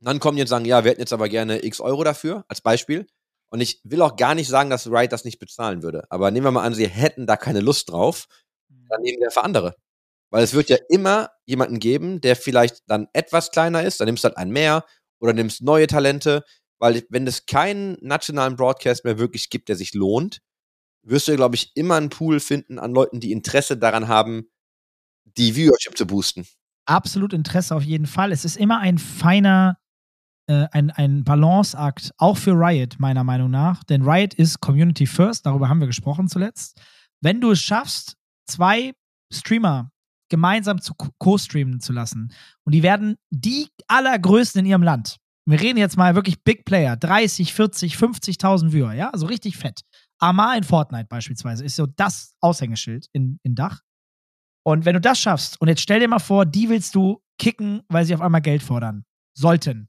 Und dann kommen die und sagen, ja, wir hätten jetzt aber gerne x Euro dafür, als Beispiel. Und ich will auch gar nicht sagen, dass Riot das nicht bezahlen würde. Aber nehmen wir mal an, sie hätten da keine Lust drauf, dann nehmen wir für andere. Weil es wird ja immer jemanden geben, der vielleicht dann etwas kleiner ist, dann nimmst du halt einen mehr oder nimmst neue Talente. Weil wenn es keinen nationalen Broadcast mehr wirklich gibt, der sich lohnt, wirst du, glaube ich, immer einen Pool finden an Leuten, die Interesse daran haben, die Viewership zu boosten. Absolut Interesse auf jeden Fall. Es ist immer ein feiner, ein, ein Balanceakt, auch für Riot, meiner Meinung nach. Denn Riot ist Community First, darüber haben wir gesprochen zuletzt. Wenn du es schaffst, zwei Streamer gemeinsam zu co- co-streamen zu lassen und die werden die allergrößten in ihrem Land. Wir reden jetzt mal wirklich Big Player, 30, 40, 50.000 Viewer, ja, also richtig fett. Amar in Fortnite beispielsweise ist so das Aushängeschild in, in Dach. Und wenn du das schaffst, und jetzt stell dir mal vor, die willst du kicken, weil sie auf einmal Geld fordern sollten,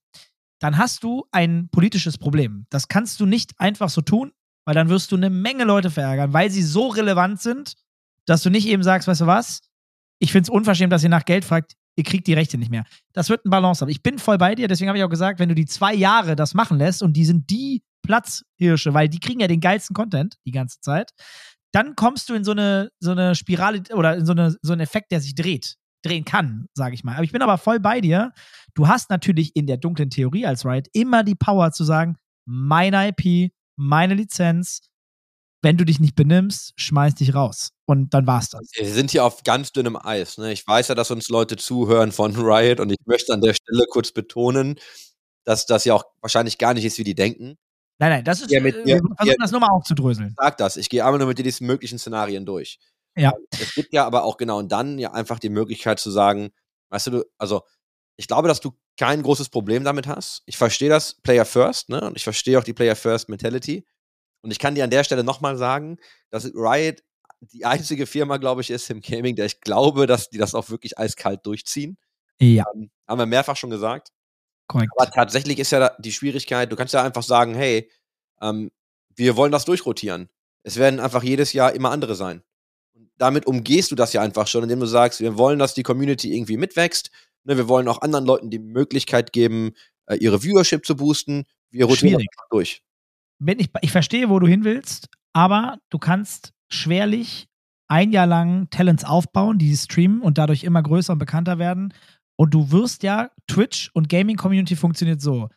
dann hast du ein politisches Problem. Das kannst du nicht einfach so tun, weil dann wirst du eine Menge Leute verärgern, weil sie so relevant sind, dass du nicht eben sagst, weißt du was, ich finde es unverschämt, dass ihr nach Geld fragt, ihr kriegt die Rechte nicht mehr. Das wird ein Balance haben. Ich bin voll bei dir, deswegen habe ich auch gesagt, wenn du die zwei Jahre das machen lässt und die sind die Platzhirsche, weil die kriegen ja den geilsten Content die ganze Zeit, dann kommst du in so eine, so eine Spirale oder in so, eine, so einen Effekt, der sich dreht, drehen kann, sage ich mal. Aber ich bin aber voll bei dir. Du hast natürlich in der dunklen Theorie als Riot immer die Power zu sagen, meine IP, meine Lizenz, wenn du dich nicht benimmst, schmeiß dich raus. Und dann war's das. Wir sind hier auf ganz dünnem Eis. Ne? Ich weiß ja, dass uns Leute zuhören von Riot und ich möchte an der Stelle kurz betonen, dass das ja auch wahrscheinlich gar nicht ist, wie die denken. Nein, nein, das ist, Ja, mit- äh, wir versuchen ja. das nur mal aufzudröseln. Sag das. Ich gehe einmal nur mit dir diese möglichen Szenarien durch. Ja. Es gibt ja aber auch genau und dann ja einfach die Möglichkeit zu sagen, weißt du, du, also ich glaube, dass du kein großes Problem damit hast. Ich verstehe das Player First, ne? Und ich verstehe auch die Player First Mentality. Und ich kann dir an der Stelle nochmal sagen, dass Riot die einzige Firma, glaube ich, ist im Gaming, der ich glaube, dass die das auch wirklich eiskalt durchziehen. Ja, Ähm, haben wir mehrfach schon gesagt. korrekt. Aber tatsächlich ist ja die Schwierigkeit, du kannst ja einfach sagen, hey, ähm, wir wollen das durchrotieren. Es werden einfach jedes Jahr immer andere sein. Damit umgehst du das ja einfach schon, indem du sagst, wir wollen, dass die Community irgendwie mitwächst. Ne, wir wollen auch anderen Leuten die Möglichkeit geben, äh, ihre Viewership zu boosten. Wir rotieren durch. Bin ich, ich verstehe, wo du hin willst, aber du kannst schwerlich ein Jahr lang Talents aufbauen, die streamen und dadurch immer größer und bekannter werden. Und du wirst ja, Twitch und Gaming-Community funktioniert so.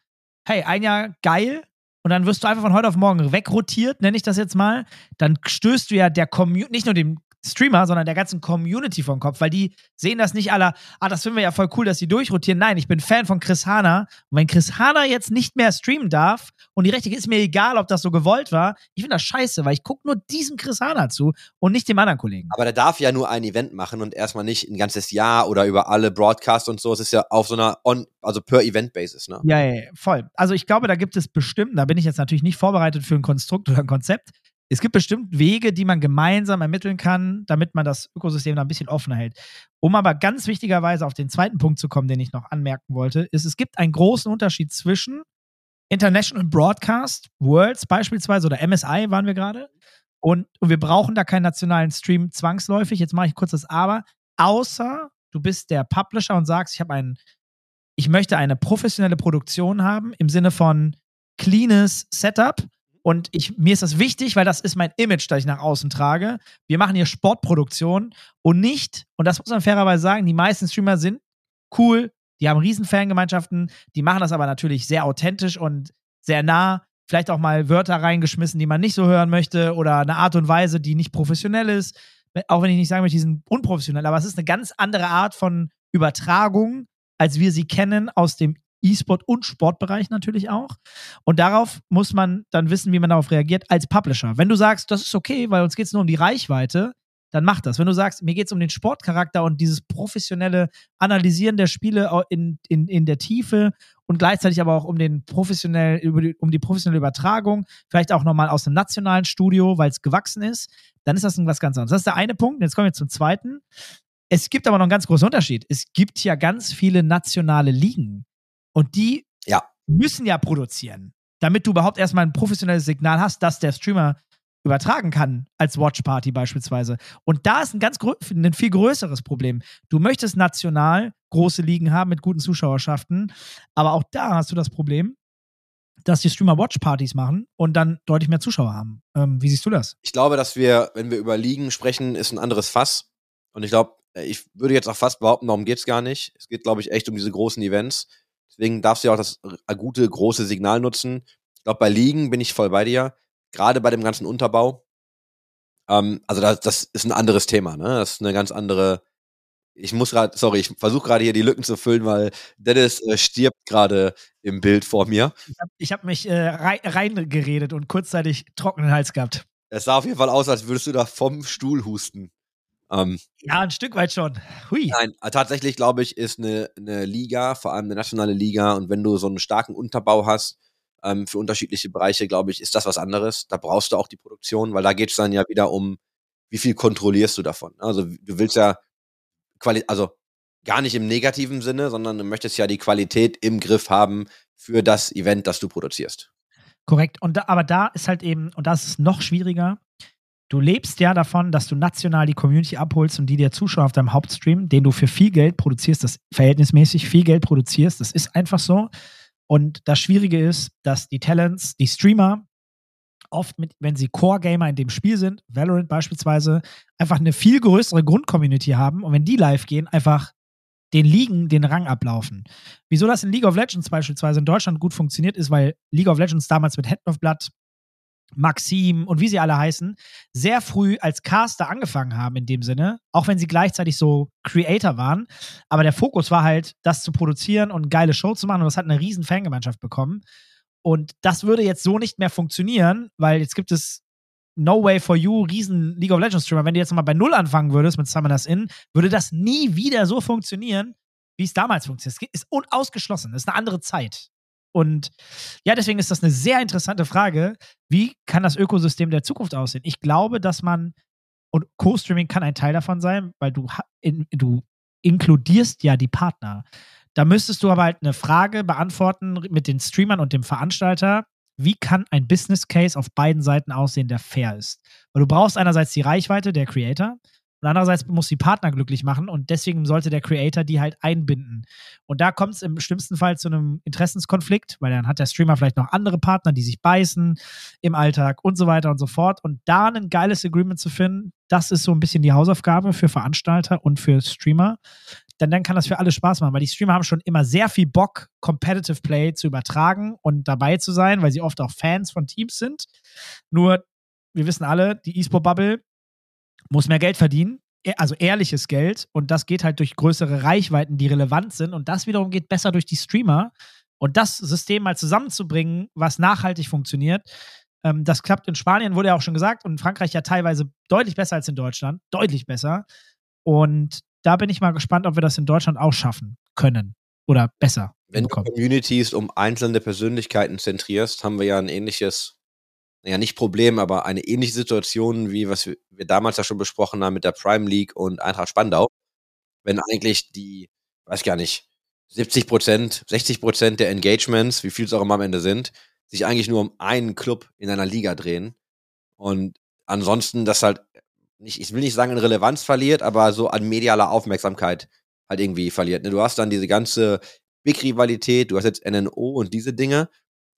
Hey, ein Jahr geil, und dann wirst du einfach von heute auf morgen wegrotiert, nenne ich das jetzt mal. Dann stößt du ja der Community, nicht nur dem Streamer, sondern der ganzen Community vom Kopf, weil die sehen das nicht alle, ah, das finden wir ja voll cool, dass die durchrotieren. Nein, ich bin Fan von Chris Hanna. Und wenn Chris Hanna jetzt nicht mehr streamen darf und die Rechte ist mir egal, ob das so gewollt war, ich finde das scheiße, weil ich gucke nur diesem Chris Hanna zu und nicht dem anderen Kollegen. Aber der darf ja nur ein Event machen und erstmal nicht ein ganzes Jahr oder über alle Broadcasts und so. Es ist ja auf so einer on, also per Event Basis, ne? Ja, ja, voll. Also ich glaube, da gibt es bestimmt, da bin ich jetzt natürlich nicht vorbereitet für ein Konstrukt oder ein Konzept. Es gibt bestimmt Wege, die man gemeinsam ermitteln kann, damit man das Ökosystem da ein bisschen offener hält. Um aber ganz wichtigerweise auf den zweiten Punkt zu kommen, den ich noch anmerken wollte, ist, es gibt einen großen Unterschied zwischen International Broadcast, Worlds beispielsweise oder MSI waren wir gerade. Und, und wir brauchen da keinen nationalen Stream zwangsläufig. Jetzt mache ich kurz das Aber. Außer du bist der Publisher und sagst, ich habe einen, ich möchte eine professionelle Produktion haben im Sinne von cleanes Setup. Und ich, mir ist das wichtig, weil das ist mein Image, das ich nach außen trage. Wir machen hier Sportproduktion und nicht, und das muss man fairerweise sagen, die meisten Streamer sind cool, die haben riesen Fangemeinschaften, die machen das aber natürlich sehr authentisch und sehr nah. Vielleicht auch mal Wörter reingeschmissen, die man nicht so hören möchte oder eine Art und Weise, die nicht professionell ist. Auch wenn ich nicht sagen möchte, die sind unprofessionell, aber es ist eine ganz andere Art von Übertragung, als wir sie kennen aus dem E-Sport und Sportbereich natürlich auch. Und darauf muss man dann wissen, wie man darauf reagiert als Publisher. Wenn du sagst, das ist okay, weil uns geht es nur um die Reichweite, dann mach das. Wenn du sagst, mir geht es um den Sportcharakter und dieses professionelle Analysieren der Spiele in, in, in der Tiefe und gleichzeitig aber auch um den professionell, um die professionelle Übertragung, vielleicht auch nochmal aus einem nationalen Studio, weil es gewachsen ist, dann ist das was ganz anderes. Das ist der eine Punkt. Jetzt kommen wir zum zweiten. Es gibt aber noch einen ganz großen Unterschied. Es gibt ja ganz viele nationale Ligen und die ja. müssen ja produzieren, damit du überhaupt erstmal ein professionelles Signal hast, dass der Streamer übertragen kann als Watchparty beispielsweise. Und da ist ein ganz ein viel größeres Problem. Du möchtest national große Ligen haben mit guten Zuschauerschaften, aber auch da hast du das Problem, dass die Streamer Watchpartys machen und dann deutlich mehr Zuschauer haben. Ähm, wie siehst du das? Ich glaube, dass wir, wenn wir über Ligen sprechen, ist ein anderes Fass. Und ich glaube, äh, ich würde jetzt auch fast behaupten, darum geht es gar nicht. Es geht, glaube ich, echt um diese großen Events. Deswegen darfst du ja auch das gute, große Signal nutzen. Ich glaube, bei Ligen bin ich voll bei dir gerade bei dem ganzen Unterbau. Ähm, also das, das ist ein anderes Thema, ne? Das ist eine ganz andere. Ich muss gerade, sorry, ich versuche gerade hier die Lücken zu füllen, weil Dennis äh, stirbt gerade im Bild vor mir. Ich habe hab mich äh, reingeredet und kurzzeitig trockenen Hals gehabt. Es sah auf jeden Fall aus, als würdest du da vom Stuhl husten. Ähm, ja, ein Stück weit schon. Hui. Nein, tatsächlich glaube ich, ist eine, eine Liga, vor allem eine nationale Liga, und wenn du so einen starken Unterbau hast, ähm, für unterschiedliche Bereiche, glaube ich, ist das was anderes. Da brauchst du auch die Produktion, weil da geht es dann ja wieder um, wie viel kontrollierst du davon. Also du willst ja Quali also gar nicht im negativen Sinne, sondern du möchtest ja die Qualität im Griff haben für das Event, das du produzierst. Korrekt. Und da, aber da ist halt eben, und das ist noch schwieriger, du lebst ja davon, dass du national die Community abholst und die dir Zuschauer auf deinem Hauptstream, den du für viel Geld produzierst, das verhältnismäßig viel Geld produzierst, das ist einfach so. Und das Schwierige ist, dass die Talents, die Streamer, oft mit, wenn sie Core-Gamer in dem Spiel sind, Valorant beispielsweise, einfach eine viel größere Grundcommunity haben und wenn die live gehen, einfach den Ligen den Rang ablaufen. Wieso das in League of Legends beispielsweise in Deutschland gut funktioniert, ist, weil League of Legends damals mit Hand of Blood Maxim und wie sie alle heißen, sehr früh als Caster angefangen haben in dem Sinne, auch wenn sie gleichzeitig so Creator waren. Aber der Fokus war halt, das zu produzieren und geile Show zu machen und das hat eine riesen Fangemeinschaft bekommen. Und das würde jetzt so nicht mehr funktionieren, weil jetzt gibt es No Way for You, riesen League of Legends Streamer. Wenn du jetzt mal bei Null anfangen würdest mit Summoners In, würde das nie wieder so funktionieren, wie es damals funktioniert. Es ist unausgeschlossen. Das ist eine andere Zeit. Und ja, deswegen ist das eine sehr interessante Frage. Wie kann das Ökosystem der Zukunft aussehen? Ich glaube, dass man, und Co-Streaming kann ein Teil davon sein, weil du, in, du inkludierst ja die Partner. Da müsstest du aber halt eine Frage beantworten mit den Streamern und dem Veranstalter. Wie kann ein Business Case auf beiden Seiten aussehen, der fair ist? Weil du brauchst einerseits die Reichweite der Creator, und andererseits muss die Partner glücklich machen und deswegen sollte der Creator die halt einbinden. Und da kommt es im schlimmsten Fall zu einem Interessenskonflikt, weil dann hat der Streamer vielleicht noch andere Partner, die sich beißen im Alltag und so weiter und so fort. Und da ein geiles Agreement zu finden, das ist so ein bisschen die Hausaufgabe für Veranstalter und für Streamer. Denn dann kann das für alle Spaß machen, weil die Streamer haben schon immer sehr viel Bock, Competitive Play zu übertragen und dabei zu sein, weil sie oft auch Fans von Teams sind. Nur, wir wissen alle, die E-Sport-Bubble muss mehr Geld verdienen, e, also ehrliches Geld. Und das geht halt durch größere Reichweiten, die relevant sind. Und das wiederum geht besser durch die Streamer. Und das System mal zusammenzubringen, was nachhaltig funktioniert, ähm, das klappt in Spanien, wurde ja auch schon gesagt, und in Frankreich ja teilweise deutlich besser als in Deutschland. Deutlich besser. Und da bin ich mal gespannt, ob wir das in Deutschland auch schaffen können oder besser. Wenn du Communities um einzelne Persönlichkeiten zentrierst, haben wir ja ein ähnliches naja, nicht Problem, aber eine ähnliche Situation, wie was wir, wir damals ja schon besprochen haben mit der Prime League und Eintracht Spandau. Wenn eigentlich die, weiß gar nicht, 70 Prozent, 60 Prozent der Engagements, wie viel es auch immer am Ende sind, sich eigentlich nur um einen Club in einer Liga drehen. Und ansonsten das halt nicht, ich will nicht sagen, in Relevanz verliert, aber so an medialer Aufmerksamkeit halt irgendwie verliert. Ne? Du hast dann diese ganze Big-Rivalität, du hast jetzt NNO und diese Dinge,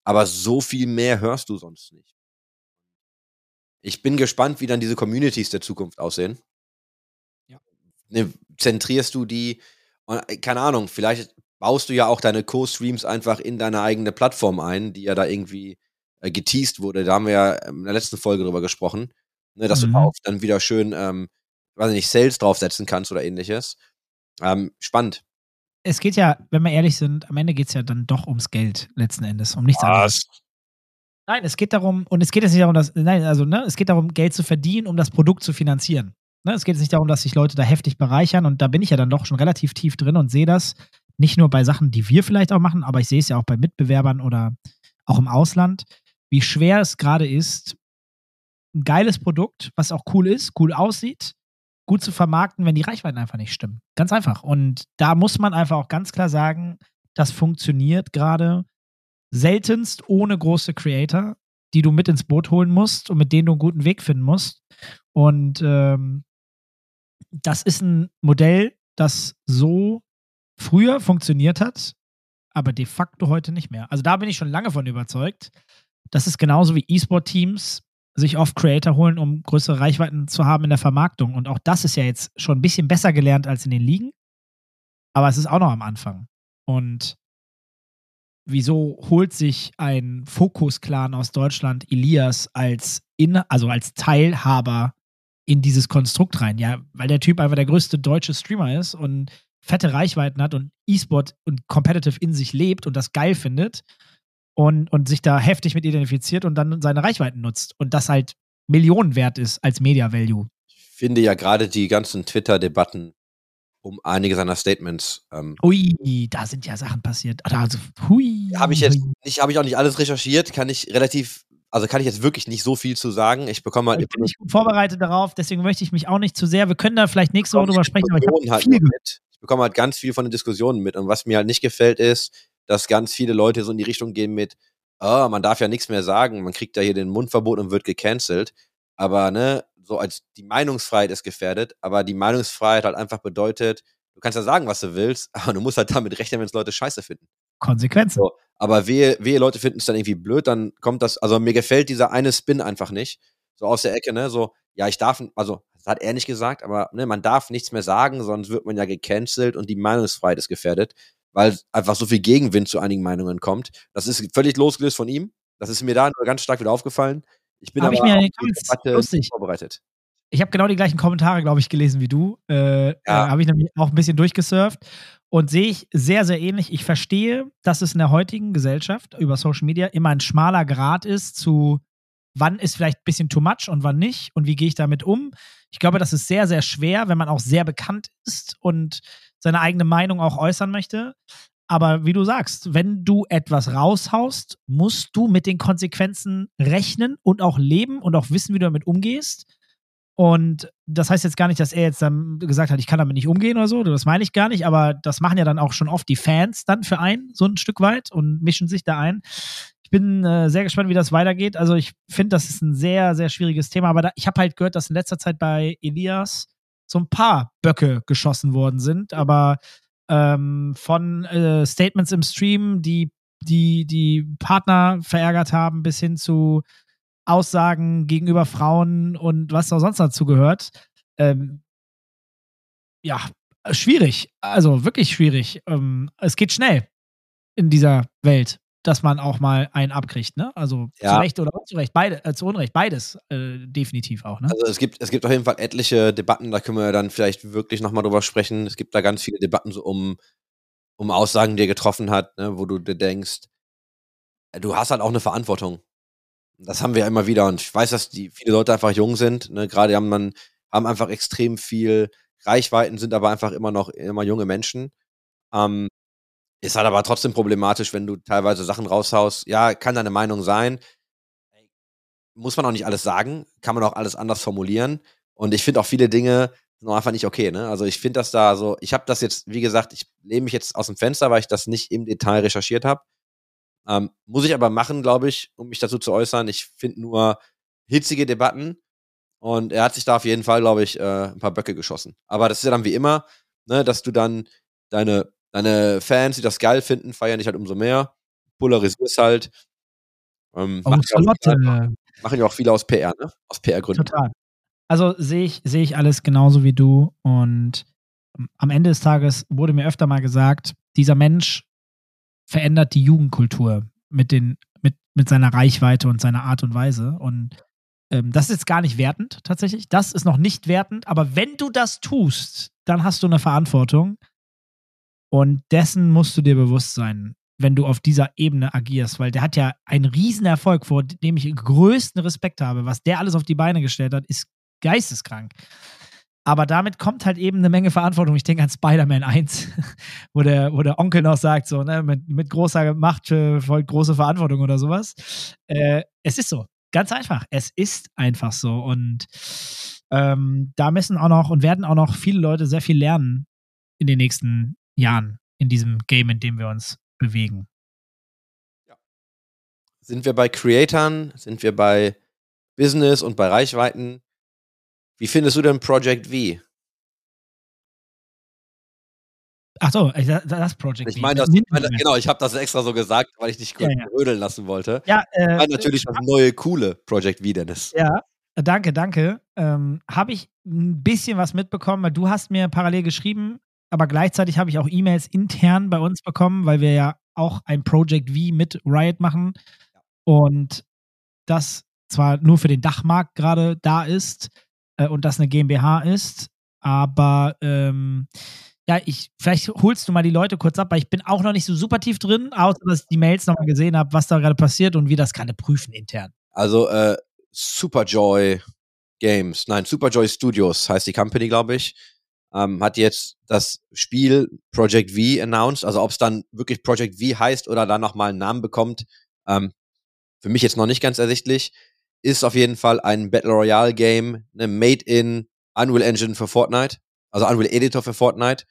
aber so viel mehr hörst du sonst nicht. Ich bin gespannt, wie dann diese Communities der Zukunft aussehen. Ja. Ne, zentrierst du die, äh, keine Ahnung, vielleicht baust du ja auch deine Co-Streams einfach in deine eigene Plattform ein, die ja da irgendwie äh, geteased wurde. Da haben wir ja in der letzten Folge drüber gesprochen, ne, dass mhm. du darauf dann wieder schön, ähm, weiß nicht, Sales draufsetzen kannst oder ähnliches. Ähm, spannend. Es geht ja, wenn wir ehrlich sind, am Ende geht es ja dann doch ums Geld letzten Endes, um nichts Was? anderes. Nein, es geht darum, und es geht jetzt nicht darum, dass, nein, also, ne, es geht darum, Geld zu verdienen, um das Produkt zu finanzieren. Ne, es geht jetzt nicht darum, dass sich Leute da heftig bereichern, und da bin ich ja dann doch schon relativ tief drin und sehe das nicht nur bei Sachen, die wir vielleicht auch machen, aber ich sehe es ja auch bei Mitbewerbern oder auch im Ausland, wie schwer es gerade ist, ein geiles Produkt, was auch cool ist, cool aussieht, gut zu vermarkten, wenn die Reichweiten einfach nicht stimmen. Ganz einfach. Und da muss man einfach auch ganz klar sagen, das funktioniert gerade seltenst ohne große Creator, die du mit ins Boot holen musst und mit denen du einen guten Weg finden musst. Und ähm, das ist ein Modell, das so früher funktioniert hat, aber de facto heute nicht mehr. Also da bin ich schon lange von überzeugt. Das ist genauso wie E-Sport-Teams sich oft Creator holen, um größere Reichweiten zu haben in der Vermarktung. Und auch das ist ja jetzt schon ein bisschen besser gelernt als in den Ligen. Aber es ist auch noch am Anfang. Und wieso holt sich ein Fokus-Clan aus Deutschland Elias als, in, also als Teilhaber in dieses Konstrukt rein? Ja, weil der Typ einfach der größte deutsche Streamer ist und fette Reichweiten hat und E-Sport und Competitive in sich lebt und das geil findet und, und sich da heftig mit identifiziert und dann seine Reichweiten nutzt und das halt Millionen wert ist als Media Value. Ich finde ja gerade die ganzen Twitter-Debatten um einige seiner Statements. Ähm, ui, da sind ja Sachen passiert. Also, hui. Habe ich jetzt nicht, habe ich auch nicht alles recherchiert, kann ich relativ, also kann ich jetzt wirklich nicht so viel zu sagen. Ich bekomme halt. Ich bin nicht gut vorbereitet darauf, deswegen möchte ich mich auch nicht zu sehr. Wir können da vielleicht nächste Woche drüber sprechen, aber ich habe halt viel mit. Ich bekomme halt ganz viel von den Diskussionen mit. Und was mir halt nicht gefällt, ist, dass ganz viele Leute so in die Richtung gehen mit, oh, man darf ja nichts mehr sagen, man kriegt ja hier den Mundverbot und wird gecancelt. Aber ne, so als die Meinungsfreiheit ist gefährdet, aber die Meinungsfreiheit halt einfach bedeutet, du kannst ja sagen, was du willst, aber du musst halt damit rechnen, wenn es Leute scheiße finden. Konsequenzen. So, aber wehe, wehe Leute finden es dann irgendwie blöd, dann kommt das, also mir gefällt dieser eine Spin einfach nicht. So aus der Ecke, ne, so, ja, ich darf, also, das hat er nicht gesagt, aber ne, man darf nichts mehr sagen, sonst wird man ja gecancelt und die Meinungsfreiheit ist gefährdet, weil einfach so viel Gegenwind zu einigen Meinungen kommt. Das ist völlig losgelöst von ihm. Das ist mir da nur ganz stark wieder aufgefallen. Ich bin Hab aber ich mir die lustig. vorbereitet. Ich habe genau die gleichen Kommentare, glaube ich, gelesen wie du. Äh, ja. äh, habe ich nämlich auch ein bisschen durchgesurft und sehe ich sehr, sehr ähnlich. Ich verstehe, dass es in der heutigen Gesellschaft über Social Media immer ein schmaler Grad ist zu wann ist vielleicht ein bisschen too much und wann nicht und wie gehe ich damit um. Ich glaube, das ist sehr, sehr schwer, wenn man auch sehr bekannt ist und seine eigene Meinung auch äußern möchte. Aber wie du sagst, wenn du etwas raushaust, musst du mit den Konsequenzen rechnen und auch leben und auch wissen, wie du damit umgehst. Und das heißt jetzt gar nicht, dass er jetzt dann gesagt hat, ich kann damit nicht umgehen oder so. Das meine ich gar nicht, aber das machen ja dann auch schon oft die Fans dann für einen, so ein Stück weit und mischen sich da ein. Ich bin äh, sehr gespannt, wie das weitergeht. Also ich finde, das ist ein sehr, sehr schwieriges Thema. Aber da, ich habe halt gehört, dass in letzter Zeit bei Elias so ein paar Böcke geschossen worden sind. Aber ähm, von äh, Statements im Stream, die, die die Partner verärgert haben, bis hin zu Aussagen gegenüber Frauen und was auch sonst dazu gehört. Ähm, ja, schwierig. Also wirklich schwierig. Ähm, es geht schnell in dieser Welt, dass man auch mal einen abkriegt, ne? Also ja. zu Recht oder zu Recht, beide, äh, zu Unrecht, beides äh, definitiv auch, ne? Also es gibt, es gibt auf jeden Fall etliche Debatten, da können wir dann vielleicht wirklich nochmal drüber sprechen. Es gibt da ganz viele Debatten so um, um Aussagen, die er getroffen hat, ne, wo du dir denkst, du hast halt auch eine Verantwortung. Das haben wir ja immer wieder und ich weiß, dass die viele Leute einfach jung sind. Ne? Gerade haben man haben einfach extrem viel Reichweiten, sind aber einfach immer noch immer junge Menschen. Ähm, ist halt aber trotzdem problematisch, wenn du teilweise Sachen raushaust. Ja, kann deine Meinung sein. muss man auch nicht alles sagen, kann man auch alles anders formulieren. Und ich finde auch viele Dinge sind einfach nicht okay. Ne? Also ich finde das da so, ich habe das jetzt, wie gesagt, ich lehne mich jetzt aus dem Fenster, weil ich das nicht im Detail recherchiert habe. Ähm, muss ich aber machen, glaube ich, um mich dazu zu äußern. Ich finde nur hitzige Debatten und er hat sich da auf jeden Fall, glaube ich, äh, ein paar Böcke geschossen. Aber das ist ja dann wie immer, ne, dass du dann deine, deine Fans, die das geil finden, feiern dich halt umso mehr. Polarisierst halt. Ähm, Oh, machen, ja auch Charlotte. machen ja auch viele aus PR, ne? Aus PR-Gründen. Total. Also sehe ich, sehe ich alles genauso wie du. Und ähm, am Ende des Tages wurde mir öfter mal gesagt, dieser Mensch verändert die Jugendkultur mit, den, mit, mit seiner Reichweite und seiner Art und Weise. Und ähm, das ist jetzt gar nicht wertend tatsächlich. Das ist noch nicht wertend. Aber wenn du das tust, dann hast du eine Verantwortung. Und dessen musst du dir bewusst sein, wenn du auf dieser Ebene agierst, weil der hat ja einen Riesenerfolg, vor dem ich größten Respekt habe. Was der alles auf die Beine gestellt hat, ist geisteskrank. Aber damit kommt halt eben eine Menge Verantwortung. Ich denke an Spider-Man 1, wo der, wo der Onkel noch sagt, so, ne, mit, mit großer Macht äh, folgt große Verantwortung oder sowas. Äh, es ist so. Ganz einfach. Es ist einfach so. Und ähm, da müssen auch noch und werden auch noch viele Leute sehr viel lernen in den nächsten Jahren in diesem Game, in dem wir uns bewegen. Sind wir bei Creatoren? Sind wir bei Business und bei Reichweiten? Wie findest du denn Project V? Ach so, ich- das- Project. Ich V. meine, das, ich meine, genau, ich habe das extra so gesagt, weil ich dich kurz Ja, ja. rödeln lassen wollte. Ja, Ich äh, meine natürlich das neue, coole Project V, Dennis. Ja, danke, danke. Ähm, habe ich ein bisschen was mitbekommen, weil du hast mir parallel geschrieben, aber gleichzeitig habe ich auch E-Mails intern bei uns bekommen, weil wir ja auch ein Project V mit Riot machen. Und das zwar nur für den Dachmarkt gerade da ist äh, und das eine GmbH ist, aber ähm, ja, ich, vielleicht holst du mal die Leute kurz ab, weil ich bin auch noch nicht so super tief drin, außer dass ich die Mails nochmal gesehen habe, was da gerade passiert und wir das gerade prüfen intern. Also äh, Superjoy Games, nein, Superjoy Studios heißt die Company, glaube ich, ähm, hat jetzt das Spiel Project V announced. Also ob es dann wirklich Project V heißt oder dann nochmal einen Namen bekommt, ähm, für mich jetzt noch nicht ganz ersichtlich. Ist auf jeden Fall ein Battle Royale Game, ne, made in Unreal Engine für Fortnite, also Unreal Editor für Fortnite.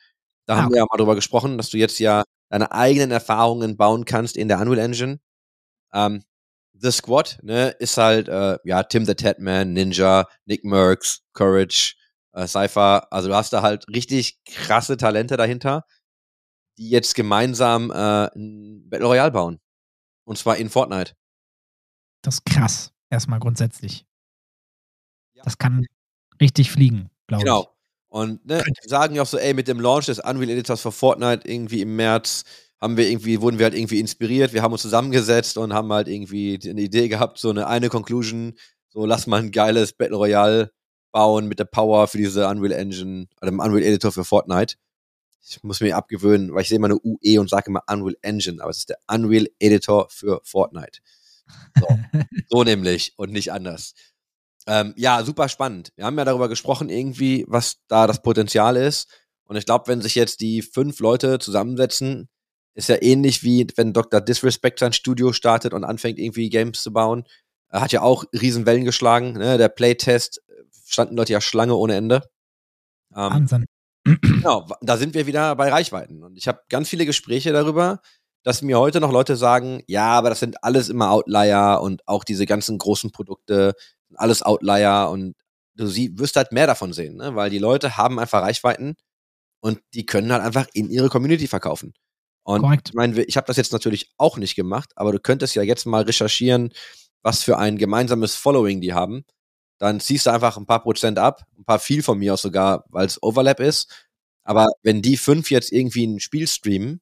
Da Ah, haben okay. wir ja mal drüber gesprochen, dass du jetzt ja deine eigenen Erfahrungen bauen kannst in der Unreal Engine. Ähm, The Squad, ne, ist halt, äh, ja, Tim the Tatman, Ninja, Nick Merckx, Courage, äh, Cypher. Also du hast da halt richtig krasse Talente dahinter, die jetzt gemeinsam äh, ein Battle Royale bauen. Und zwar in Fortnite. Das ist krass, erstmal grundsätzlich. Ja. Das kann richtig fliegen, glaube Genau. Und ne, Könnte. die sagen ja auch so, ey, mit dem Launch des Unreal Editors für Fortnite irgendwie im März haben wir irgendwie, wurden wir halt irgendwie inspiriert. Wir haben uns zusammengesetzt und haben halt irgendwie eine Idee gehabt, so eine eine Conclusion, so lass mal ein geiles Battle Royale bauen mit der Power für diese Unreal Engine, oder dem Unreal Editor für Fortnite. Ich muss mir abgewöhnen, weil ich sehe immer eine UE und sage immer Unreal Engine, aber es ist der Unreal Editor für Fortnite. So, so nämlich und nicht anders. Ähm, ja, super spannend. Wir haben ja darüber gesprochen, irgendwie, was da das Potenzial ist. Und ich glaube, wenn sich jetzt die fünf Leute zusammensetzen, ist ja ähnlich wie wenn Dr. Disrespect sein Studio startet und anfängt, irgendwie Games zu bauen. Er hat ja auch Riesenwellen geschlagen. Ne? Der Playtest standen Leute ja Schlange ohne Ende. Ähm, Wahnsinn. Genau, da sind wir wieder bei Reichweiten. Und ich habe ganz viele Gespräche darüber, dass mir heute noch Leute sagen, ja, aber das sind alles immer Outlier und auch diese ganzen großen Produkte, sind alles Outlier und du sie, wirst halt mehr davon sehen, ne? weil die Leute haben einfach Reichweiten und die können halt einfach in ihre Community verkaufen. Und Korrekt. ich meine, ich habe das jetzt natürlich auch nicht gemacht, aber du könntest ja jetzt mal recherchieren, was für ein gemeinsames Following die haben. Dann ziehst du einfach ein paar Prozent ab, ein paar viel von mir aus sogar, weil es Overlap ist. Aber wenn die fünf jetzt irgendwie ein Spiel streamen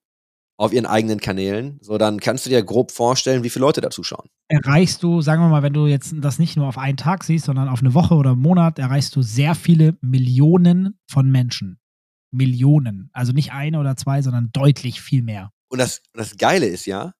auf ihren eigenen Kanälen, so dann kannst du dir grob vorstellen, wie viele Leute da zuschauen. Erreichst du, sagen wir mal, wenn du jetzt das nicht nur auf einen Tag siehst, sondern auf eine Woche oder einen Monat, erreichst du sehr viele Millionen von Menschen. Millionen. Also nicht eine oder zwei, sondern deutlich viel mehr. Und das, das Geile ist ja,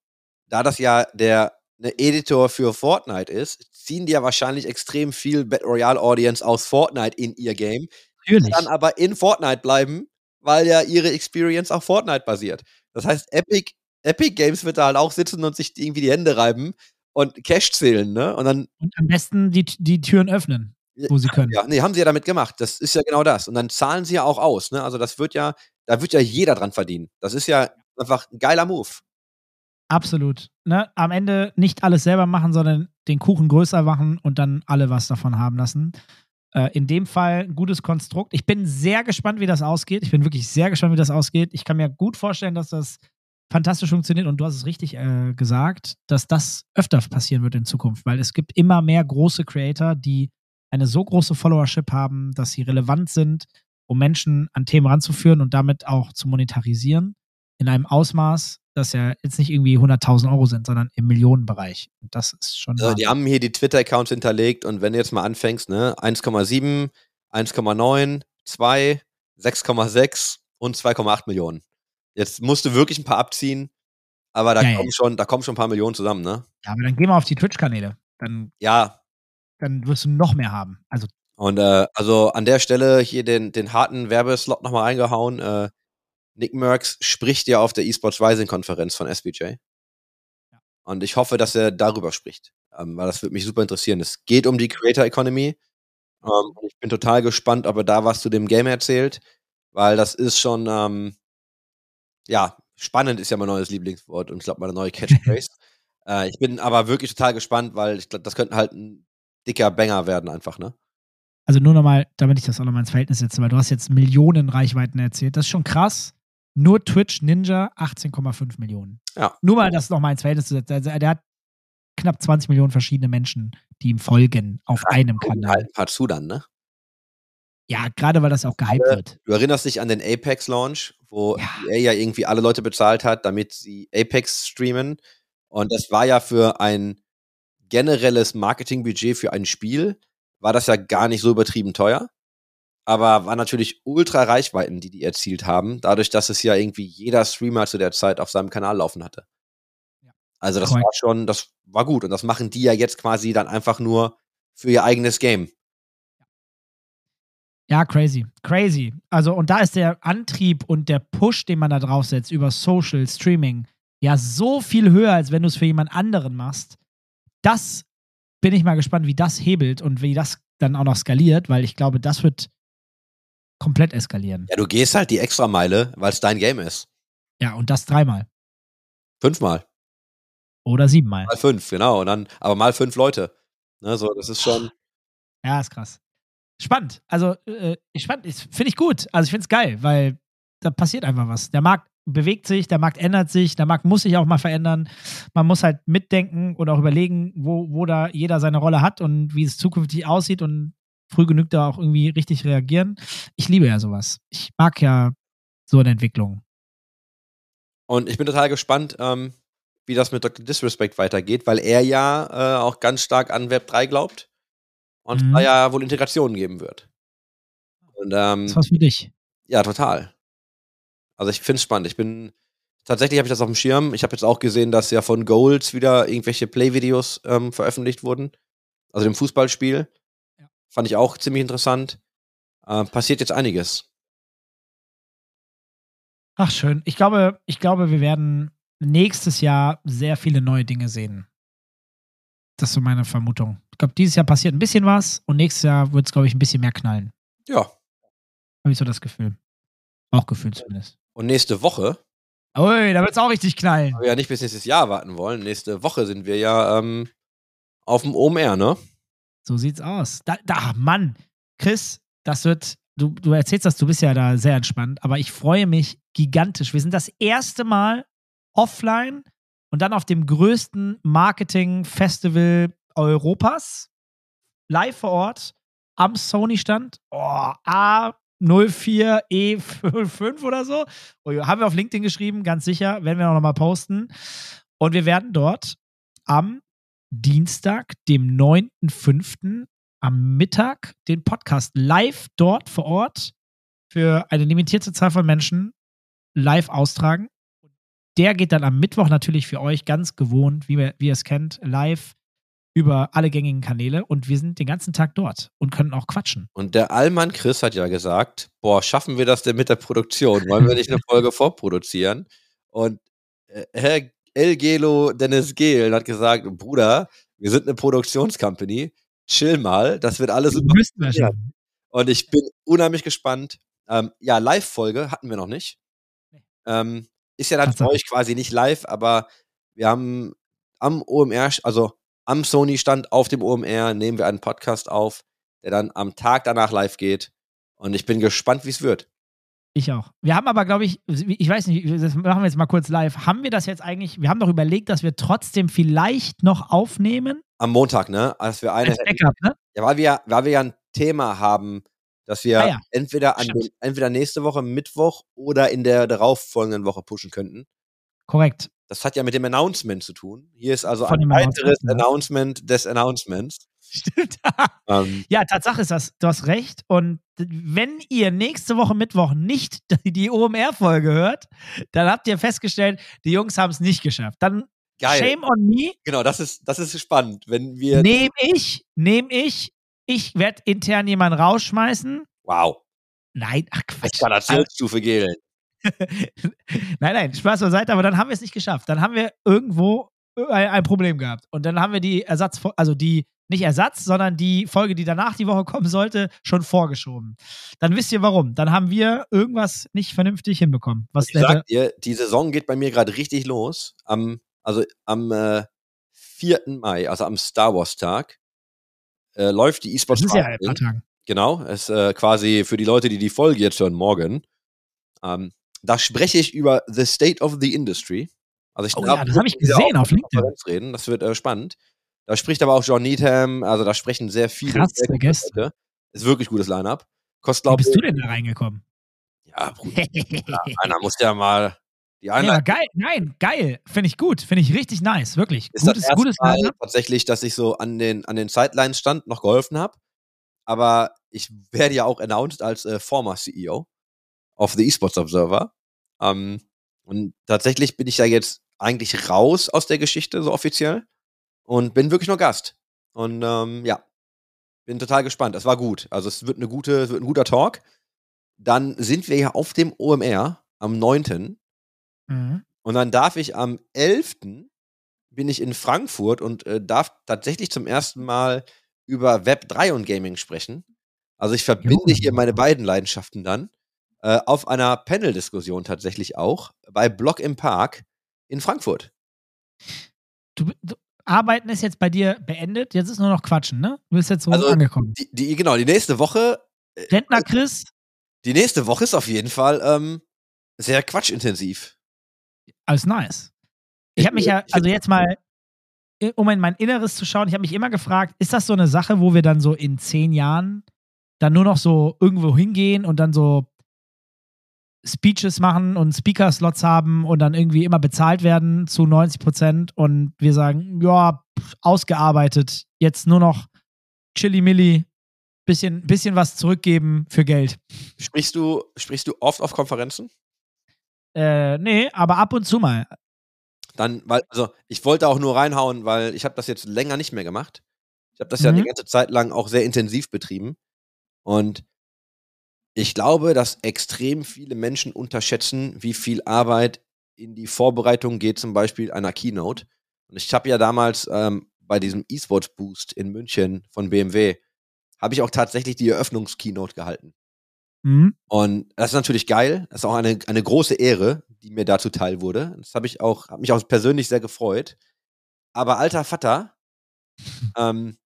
da das ja der ne Editor für Fortnite ist, ziehen die ja wahrscheinlich extrem viel Battle Royale Audience aus Fortnite in ihr Game, Natürlich. dann aber in Fortnite bleiben, weil ja ihre Experience auf Fortnite basiert. Das heißt, Epic, Epic Games wird da halt auch sitzen und sich irgendwie die Hände reiben, und Cash zählen, ne? Und dann Und am besten die, die Türen öffnen, wo sie können. Ja, nee, haben sie ja damit gemacht. Das ist ja genau das. Und dann zahlen sie ja auch aus. Ne? Also das wird ja, da wird ja jeder dran verdienen. Das ist ja einfach ein geiler Move. Absolut. Ne? Am Ende nicht alles selber machen, sondern den Kuchen größer machen und dann alle was davon haben lassen. Äh, in dem Fall ein gutes Konstrukt. Ich bin sehr gespannt, wie das ausgeht. Ich bin wirklich sehr gespannt, wie das ausgeht. Ich kann mir gut vorstellen, dass das fantastisch funktioniert und du hast es richtig äh, gesagt, dass das öfter passieren wird in Zukunft, weil es gibt immer mehr große Creator, die eine so große Followership haben, dass sie relevant sind, um Menschen an Themen ranzuführen und damit auch zu monetarisieren in einem Ausmaß, dass ja jetzt nicht irgendwie 100.000 Euro sind, sondern im Millionenbereich. Und das ist schon. Also die haben hier die Twitter-Accounts hinterlegt und wenn du jetzt mal anfängst, ne, 1,7, 1,9, 2, 6,6 und 2,8 Millionen. Jetzt musst du wirklich ein paar abziehen, aber da Ja, ja. kommen schon, da kommen schon ein paar Millionen zusammen, ne? ja, aber dann geh mal auf die Twitch-Kanäle. Dann, Ja, dann wirst du noch mehr haben. Also Und äh, also an der Stelle hier den, den harten Werbeslot nochmal reingehauen. Äh, Nick Merckx spricht ja auf der eSports Rising Konferenz von SBJ. Und ich hoffe, dass er darüber spricht, ähm, weil das würde mich super interessieren. Es geht um die Creator Economy. Ähm, ich bin total gespannt, ob er da was zu dem Game erzählt, weil das ist schon, ähm, ja, spannend ist ja mein neues Lieblingswort und ich glaube meine neue Catchphrase. äh, ich bin aber wirklich total gespannt, weil ich glaube, das könnte halt ein dicker Banger werden einfach, ne? Also nur nochmal, damit ich das auch nochmal ins Verhältnis setze, weil du hast jetzt Millionen Reichweiten erzählt. Das ist schon krass. Nur Twitch Ninja 18,5 Millionen. Ja. Nur mal das nochmal ins Verhältnis zu setzen. Also der hat knapp 20 Millionen verschiedene Menschen, die ihm folgen auf einem Gucken Kanal. halt ein paar zu dann, ne? Ja, gerade weil das auch gehypt wird. Du erinnerst dich an den Apex-Launch, wo Ja. EA ja irgendwie alle Leute bezahlt hat, damit sie Apex streamen. Und das war ja für ein generelles Marketingbudget für ein Spiel, war das ja gar nicht so übertrieben teuer. Aber war natürlich ultra Reichweiten, die die erzielt haben, dadurch, dass es ja irgendwie jeder Streamer zu der Zeit auf seinem Kanal laufen hatte. Ja. Also das war schon, das war gut. Und das machen die ja jetzt quasi dann einfach nur für ihr eigenes Game. Ja, crazy. Crazy. Also, und da ist der Antrieb und der Push, den man da draufsetzt über Social, Streaming, ja so viel höher, als wenn du es für jemand anderen machst. Das bin ich mal gespannt, wie das hebelt und wie das dann auch noch skaliert, weil ich glaube, das wird komplett eskalieren. Ja, du gehst halt die Extrameile, weil es dein Game ist. Ja, und das dreimal. Fünfmal. Oder siebenmal. Mal fünf, genau. Und dann, aber mal fünf Leute. Ne, so, das ist schon. Ja, ist krass. Spannend. Also, äh, ich- finde ich gut. Also, ich finde es geil, weil da passiert einfach was. Der Markt bewegt sich, der Markt ändert sich, der Markt muss sich auch mal verändern. Man muss halt mitdenken und auch überlegen, wo, wo da jeder seine Rolle hat und wie es zukünftig aussieht und früh genug da auch irgendwie richtig reagieren. Ich liebe ja sowas. Ich mag ja so eine Entwicklung. Und ich bin total gespannt, ähm, wie das mit Dr. Disrespect weitergeht, weil er ja äh, auch ganz stark an Web 3 glaubt und Mhm. da ja wohl Integrationen geben wird. Und ähm, Das ist was für dich. ja, total. Also ich finde es spannend. Ich bin tatsächlich habe ich das auf dem Schirm. Ich habe jetzt auch gesehen, dass ja von Goals wieder irgendwelche Play-Videos ähm, veröffentlicht wurden. Also dem Fußballspiel. Fand ich auch ziemlich interessant. Äh, passiert jetzt einiges. Ach, schön. Ich glaube, ich glaube, wir werden nächstes Jahr sehr viele neue Dinge sehen. Das ist so meine Vermutung. Ich glaube, dieses Jahr passiert ein bisschen was und nächstes Jahr wird es, glaube ich, ein bisschen mehr knallen. Ja. Habe ich so das Gefühl. Bauchgefühl zumindest. Und nächste Woche, Ui, da wird es auch richtig knallen. weil wir ja nicht bis nächstes Jahr warten wollen, nächste Woche sind wir ja ähm, auf dem OMR, ne? So sieht's aus. Da, da, Mann. Chris, das wird, du, du erzählst das, du bist ja da sehr entspannt, aber ich freue mich gigantisch. Wir sind das erste Mal offline und dann auf dem größten Marketing-Festival Europas. Live vor Ort am Sony-Stand. Oh, A04E55 oder so. Oh, haben wir auf LinkedIn geschrieben, ganz sicher. Werden wir auch nochmal posten. Und wir werden dort am Dienstag, dem 9.5. am Mittag den Podcast live dort vor Ort für eine limitierte Zahl von Menschen live austragen. Der geht dann am Mittwoch natürlich für euch ganz gewohnt, wie, wir, wie ihr es kennt, live über alle gängigen Kanäle und wir sind den ganzen Tag dort und können auch quatschen. Und der Allmann Chris hat ja gesagt, boah, schaffen wir das denn mit der Produktion? Wollen wir nicht eine Folge vorproduzieren? Und äh, El Gelo Dennis und hat gesagt, Bruder, wir sind eine Produktionscompany, chill mal, das wird alles super. Wir Ja. Und ich bin unheimlich gespannt. Ähm, ja, Live-Folge hatten wir noch nicht. Ähm, ist ja dann für euch quasi nicht live, aber wir haben am OMR, also am Sony-Stand auf dem OMR, nehmen wir einen Podcast auf, der dann am Tag danach live geht. Und ich bin gespannt, wie es wird. Ich auch. Wir haben aber, glaube ich, ich weiß nicht, das machen wir jetzt mal kurz live. Haben wir das jetzt eigentlich, wir haben doch überlegt, dass wir trotzdem vielleicht noch aufnehmen? Am Montag, ne? Als wir eine Als. Backup, ne? Ja, weil wir, weil wir ja ein Thema haben, dass wir Ah ja. entweder an den, entweder nächste Woche Mittwoch oder in der darauffolgenden Woche pushen könnten. Korrekt. Das hat ja mit dem Announcement zu tun. Hier ist also Von ein weiteres Announcement. Announcement des Announcements. Stimmt. Ähm, ja, Tatsache ist das, du hast recht. Und wenn ihr nächste Woche Mittwoch nicht die OMR-Folge hört, dann habt ihr festgestellt, die Jungs haben es nicht geschafft. Dann geil. shame on me, Genau, das ist, das ist spannend. Wenn wir. nehme ich, nehme ich, ich werde intern jemanden rausschmeißen. Wow. Nein, ach Quatsch. Eskalationsstufe Gelen. nein, nein, Spaß beiseite, aber dann haben wir es nicht geschafft. Dann haben wir irgendwo ein, ein Problem gehabt. Und dann haben wir die Ersatz, also die, nicht Ersatz, sondern die Folge, die danach die Woche kommen sollte, schon vorgeschoben. Dann wisst ihr warum. Dann haben wir irgendwas nicht vernünftig hinbekommen. Was Ich sag dir, die Saison geht bei mir gerade richtig los. Am, also am äh, 4. Mai, also am Star Wars Tag, äh, läuft die E-Sports das ist ja ein paar Tagen. Genau, ist äh, quasi für die Leute, die die Folge jetzt hören, morgen. Ähm, da spreche ich über The State of the Industry. Also ich Oh darf ja, das hab ich gesehen auf LinkedIn. Reden. Das wird äh, spannend. Da spricht aber auch John Needham, also da sprechen sehr viele Krass, sehr Gäste. Leute. Ist wirklich gutes Line-Up. Kostet, Wie bist ich, du denn da reingekommen? ja, Bruder, einer muss ja mal die Ja, Einladung. geil, nein, geil. Finde ich gut. Finde ich richtig nice, wirklich. ist Gutes, das gutes Mal Line-Up. tatsächlich, dass ich so an den, an den Sidelines stand, noch geholfen habe. Aber ich werde ja auch announced als äh, former CEO of the Esports Observer. Ähm, und tatsächlich bin ich ja jetzt eigentlich raus aus der Geschichte, so offiziell. Und bin wirklich nur Gast. Und ähm, ja, bin total gespannt. Es war gut. Also es wird eine gute, es wird ein guter Talk. Dann sind wir ja auf dem OMR am 9. Mhm. Und dann darf ich am 11. bin ich in Frankfurt und äh, darf tatsächlich zum ersten Mal über Web 3 und Gaming sprechen. Also ich verbinde hier meine beiden Leidenschaften dann äh, auf einer Panel-Diskussion tatsächlich auch bei Block im Park in Frankfurt. Du, du, Arbeiten ist jetzt bei dir beendet. Jetzt ist nur noch Quatschen, ne? Du bist jetzt so Also, angekommen. Die, die, genau, die nächste Woche, Rentner Chris, die nächste Woche ist auf jeden Fall ähm, sehr quatschintensiv. alles nice. Ich habe mich ja, Ich- also jetzt mal, äh, um in mein Inneres zu schauen, ich habe mich immer gefragt, ist das so eine Sache, wo wir dann so in zehn Jahren dann nur noch so irgendwo hingehen und dann so Speeches machen und Speaker-Slots haben und dann irgendwie immer bezahlt werden zu 90 Prozent und wir sagen, ja, ausgearbeitet, jetzt nur noch Chili-Milli, bisschen, bisschen was zurückgeben für Geld. Sprichst du, sprichst du oft auf Konferenzen? Äh, nee, aber ab und zu mal. Dann, weil, also ich wollte auch nur reinhauen, weil ich habe das jetzt länger nicht mehr gemacht. Ich habe das ja Mhm. die ganze Zeit lang auch sehr intensiv betrieben. Und ich glaube, dass extrem viele Menschen unterschätzen, wie viel Arbeit in die Vorbereitung geht, zum Beispiel einer Keynote. Und ich habe ja damals ähm, bei diesem E-Sports Boost in München von BMW, habe ich auch tatsächlich die Eröffnungskeynote gehalten. Mhm. Und das ist natürlich geil. Das ist auch eine, eine große Ehre, die mir dazu teil wurde. Das habe ich auch, habe mich auch persönlich sehr gefreut. Aber alter Vater, ähm,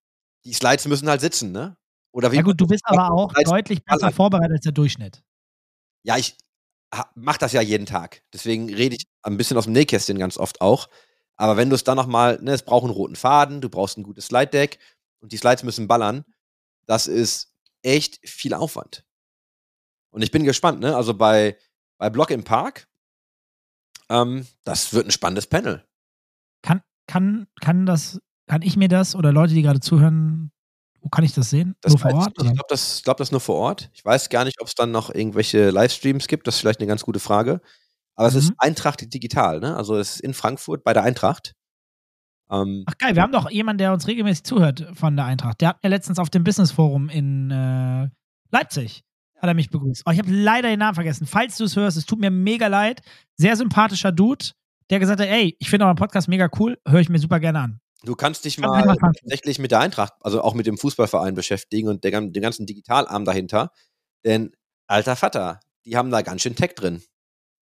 die Slides müssen halt sitzen, ne? Oder wie Ja gut, du bist aber auch deutlich besser vorbereitet als der Durchschnitt. Ja, ich ha- mach das ja jeden Tag. Deswegen rede ich ein bisschen aus dem Nähkästchen ganz oft auch. Aber wenn du es dann nochmal, ne, es braucht einen roten Faden, du brauchst ein gutes Slide Deck und die Slides müssen ballern, das ist echt viel Aufwand. Und ich bin gespannt, ne? Also bei, bei Block im Park, ähm, das wird ein spannendes Panel. Kann, kann, kann das, kann ich mir das oder Leute, die gerade zuhören, wo kann ich das sehen? Das Nur vor Ort? Ich, glaube, das, glaub, das nur vor Ort. Ich weiß gar nicht, ob es dann noch irgendwelche Livestreams gibt. Das ist vielleicht eine ganz gute Frage. Aber es ist Mhm. Eintracht digital, ne? Also es ist in Frankfurt bei der Eintracht. Ähm, Ach geil, wir haben doch jemanden, der uns regelmäßig zuhört von der Eintracht. Der hat mir letztens auf dem Business Forum in äh, Leipzig hat er mich begrüßt. Oh, ich habe leider den Namen vergessen. Falls du es hörst, es tut mir mega leid. Sehr sympathischer Dude. der gesagt hat, ey, ich finde euren Podcast mega cool, höre ich mir super gerne an. Du kannst dich mal tatsächlich mit der Eintracht, also auch mit dem Fußballverein beschäftigen und der, dem ganzen Digitalarm dahinter. Denn, alter Vater, die haben da ganz schön Tech drin.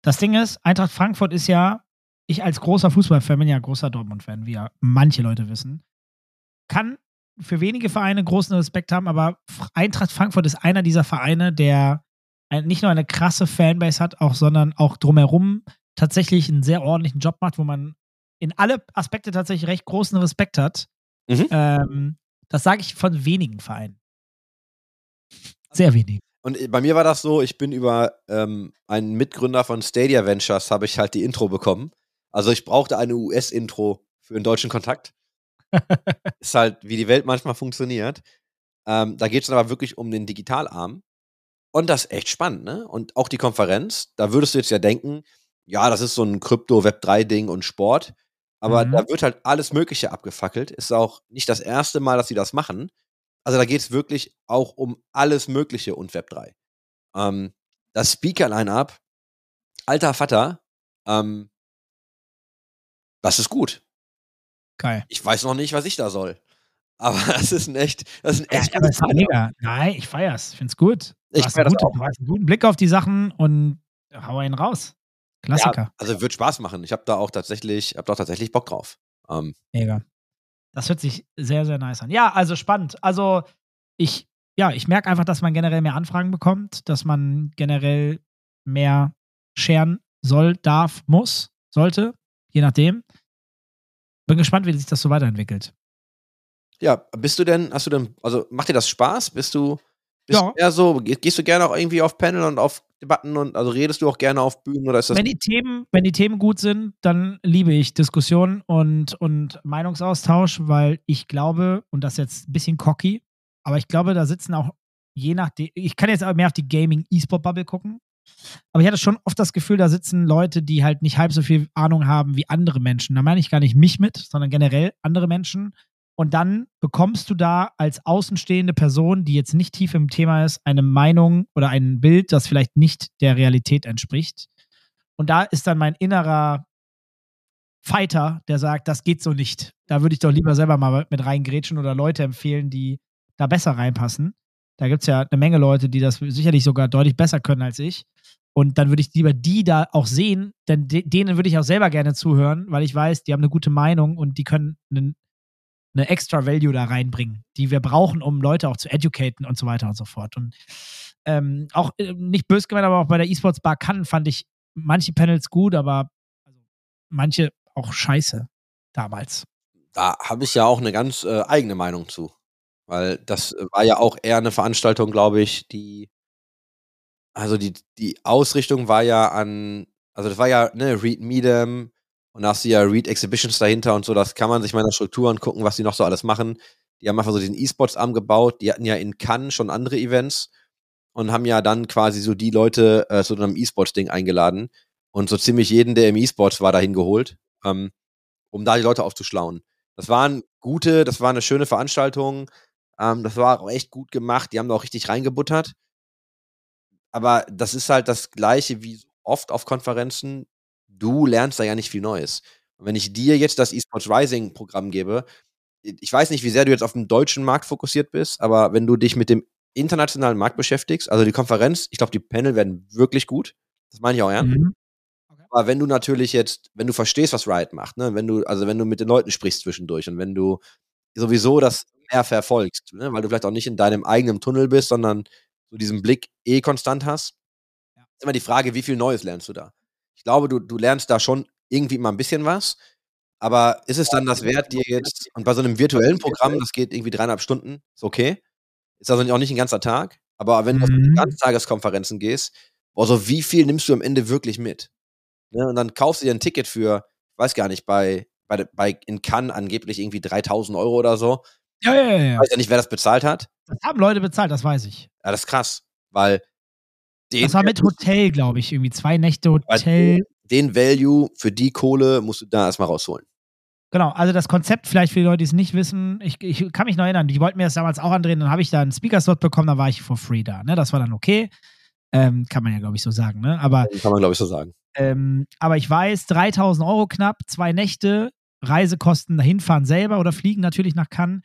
Das Ding ist, Eintracht Frankfurt ist ja, ich als großer Fußballfan bin ja großer Dortmund-Fan, wie ja manche Leute wissen, kann für wenige Vereine großen Respekt haben, aber Eintracht Frankfurt ist einer dieser Vereine, der nicht nur eine krasse Fanbase hat, auch, sondern auch drumherum tatsächlich einen sehr ordentlichen Job macht, wo man in alle Aspekte tatsächlich recht großen Respekt hat. Mhm. Ähm, das sage ich von wenigen Vereinen. Sehr wenigen. Und äh, bei mir war das so, ich bin über ähm, einen Mitgründer von Stadia Ventures, habe ich halt die Intro bekommen. Also ich brauchte eine US-Intro für einen deutschen Kontakt. ist halt, wie die Welt manchmal funktioniert. Ähm, da geht es aber wirklich um den Digitalarm. Und das ist echt spannend, ne? Und auch die Konferenz, da würdest du jetzt ja denken, ja, das ist so ein Krypto-Web3-Ding und Sport. Aber Mhm. da wird halt alles Mögliche abgefackelt. Ist auch nicht das erste Mal, dass sie das machen. Also da geht es wirklich auch um alles Mögliche und Web3. Ähm, das Speaker-Line-Up, alter Vater, ähm, das ist gut. Geil. Ich weiß noch nicht, was ich da soll. Aber das ist ein echt, das ist ein Ja, echt aber es gutes ist mega. Nein, ich feier's. Ich find's gut. Du Ich hast, einen das guten, du hast einen guten Blick auf die Sachen und hau einen raus. Klassiker. Ja, also wird Spaß machen. Ich habe da auch tatsächlich, habe da tatsächlich Bock drauf. Ähm, Mega. Das hört sich sehr, sehr nice an. Ja, also spannend. Also ich, ja, ich merke einfach, dass man generell mehr Anfragen bekommt, dass man generell mehr scheren soll, darf, muss, sollte, je nachdem. Bin gespannt, wie sich das so weiterentwickelt. ja, bist du denn, hast du denn, also macht dir das Spaß? Bist du, bist Ja. du eher so, ge- gehst du gerne auch irgendwie auf Panel und auf Debatten und also redest du auch gerne auf Bühnen oder ist das Wenn die Themen, wenn die Themen gut sind, dann liebe ich Diskussion und, und Meinungsaustausch, weil ich glaube, und das ist jetzt ein bisschen cocky, aber ich glaube, da sitzen auch je nachdem, ich kann jetzt aber mehr auf die Gaming-E-Sport-Bubble gucken, aber ich hatte schon oft das Gefühl, da sitzen Leute, die halt nicht halb so viel Ahnung haben wie andere Menschen. Da meine ich gar nicht mich mit, sondern generell andere Menschen. Und dann bekommst du da als außenstehende Person, die jetzt nicht tief im Thema ist, eine Meinung oder ein Bild, das vielleicht nicht der Realität entspricht. Und da ist dann mein innerer Fighter, der sagt, das geht so nicht. Da würde ich doch lieber selber mal mit reingrätschen oder Leute empfehlen, die da besser reinpassen. Da gibt es ja eine Menge Leute, die das sicherlich sogar deutlich besser können als ich. Und dann würde ich lieber die da auch sehen, denn de denen würde ich auch selber gerne zuhören, weil ich weiß, die haben eine gute Meinung und die können einen, eine extra Value da reinbringen, die wir brauchen, um Leute auch zu educaten und so weiter und so fort. Und ähm, auch äh, nicht böse gemeint, aber auch bei der eSports Bar Cannes fand ich manche Panels gut, aber also, manche auch scheiße damals. da habe ich ja auch eine ganz äh, eigene Meinung zu. Weil das war ja auch eher eine Veranstaltung, glaube ich, die, also die, die Ausrichtung war ja an, also das war ja, ne, Read Meedem und da hast du ja Read Exhibitions dahinter und so, das kann man sich mal in der Struktur angucken, was die noch so alles machen. Die haben einfach so diesen E-Sports Arm gebaut, die hatten ja in Cannes schon andere Events und haben ja dann quasi so die Leute äh, zu einem E-Sports-Ding eingeladen und so ziemlich jeden, der im E-Sports war, dahin geholt, ähm, um da die Leute aufzuschlauen. Das waren gute, das war eine schöne Veranstaltung. Ähm, das war auch echt gut gemacht. Die haben da auch richtig reingebuttert. Aber das ist halt das Gleiche wie oft auf Konferenzen. Du lernst da ja nicht viel Neues. Und wenn ich dir jetzt das eSports Rising Programm gebe, ich weiß nicht, wie sehr du jetzt auf den deutschen Markt fokussiert bist, aber wenn du dich mit dem internationalen Markt beschäftigst, also die Konferenz, ich glaube, die Panel werden wirklich gut. Das meine ich auch ernst. Mhm. Aber wenn du natürlich jetzt, wenn du verstehst, was Riot macht, ne, wenn du, also wenn du mit den Leuten sprichst zwischendurch und wenn du sowieso das mehr verfolgst, ne, weil du vielleicht auch nicht in deinem eigenen Tunnel bist, sondern so diesen Blick eh konstant hast, Ja. ist immer die Frage, wie viel Neues lernst du da? Ich glaube, du, du lernst da schon irgendwie immer ein bisschen was, aber ist es dann das wert, dir jetzt, und bei so einem virtuellen Programm, das geht irgendwie dreieinhalb Stunden, ist okay, ist also auch nicht ein ganzer Tag, aber wenn du auf Mhm. Ganztageskonferenzen gehst, also wie viel nimmst du am Ende wirklich mit? Ne? Und dann kaufst du dir ein Ticket für, ich weiß gar nicht, bei, bei, bei in Cannes angeblich irgendwie 3000 Euro oder so. Ja, ja, ja, Ich ja. weiß ja nicht, wer das bezahlt hat. Das haben Leute bezahlt, das weiß ich. Ja, das ist krass, weil den, Das war mit Hotel, glaube ich, irgendwie zwei Nächte Hotel. den Value für die Kohle musst du da erstmal rausholen. Genau, also das Konzept vielleicht für die Leute, die es nicht wissen, ich, ich kann mich noch erinnern, die wollten mir das damals auch andrehen, dann habe ich da einen Speaker-Slot bekommen, dann war ich for free da. Ne? Das war dann okay. Ähm, kann man ja, glaube ich, so sagen. Ne? Aber Kann man, glaube ich, so sagen. Ähm, aber ich weiß, 3000 Euro knapp, zwei Nächte, Reisekosten, hinfahren selber oder fliegen natürlich nach Cannes.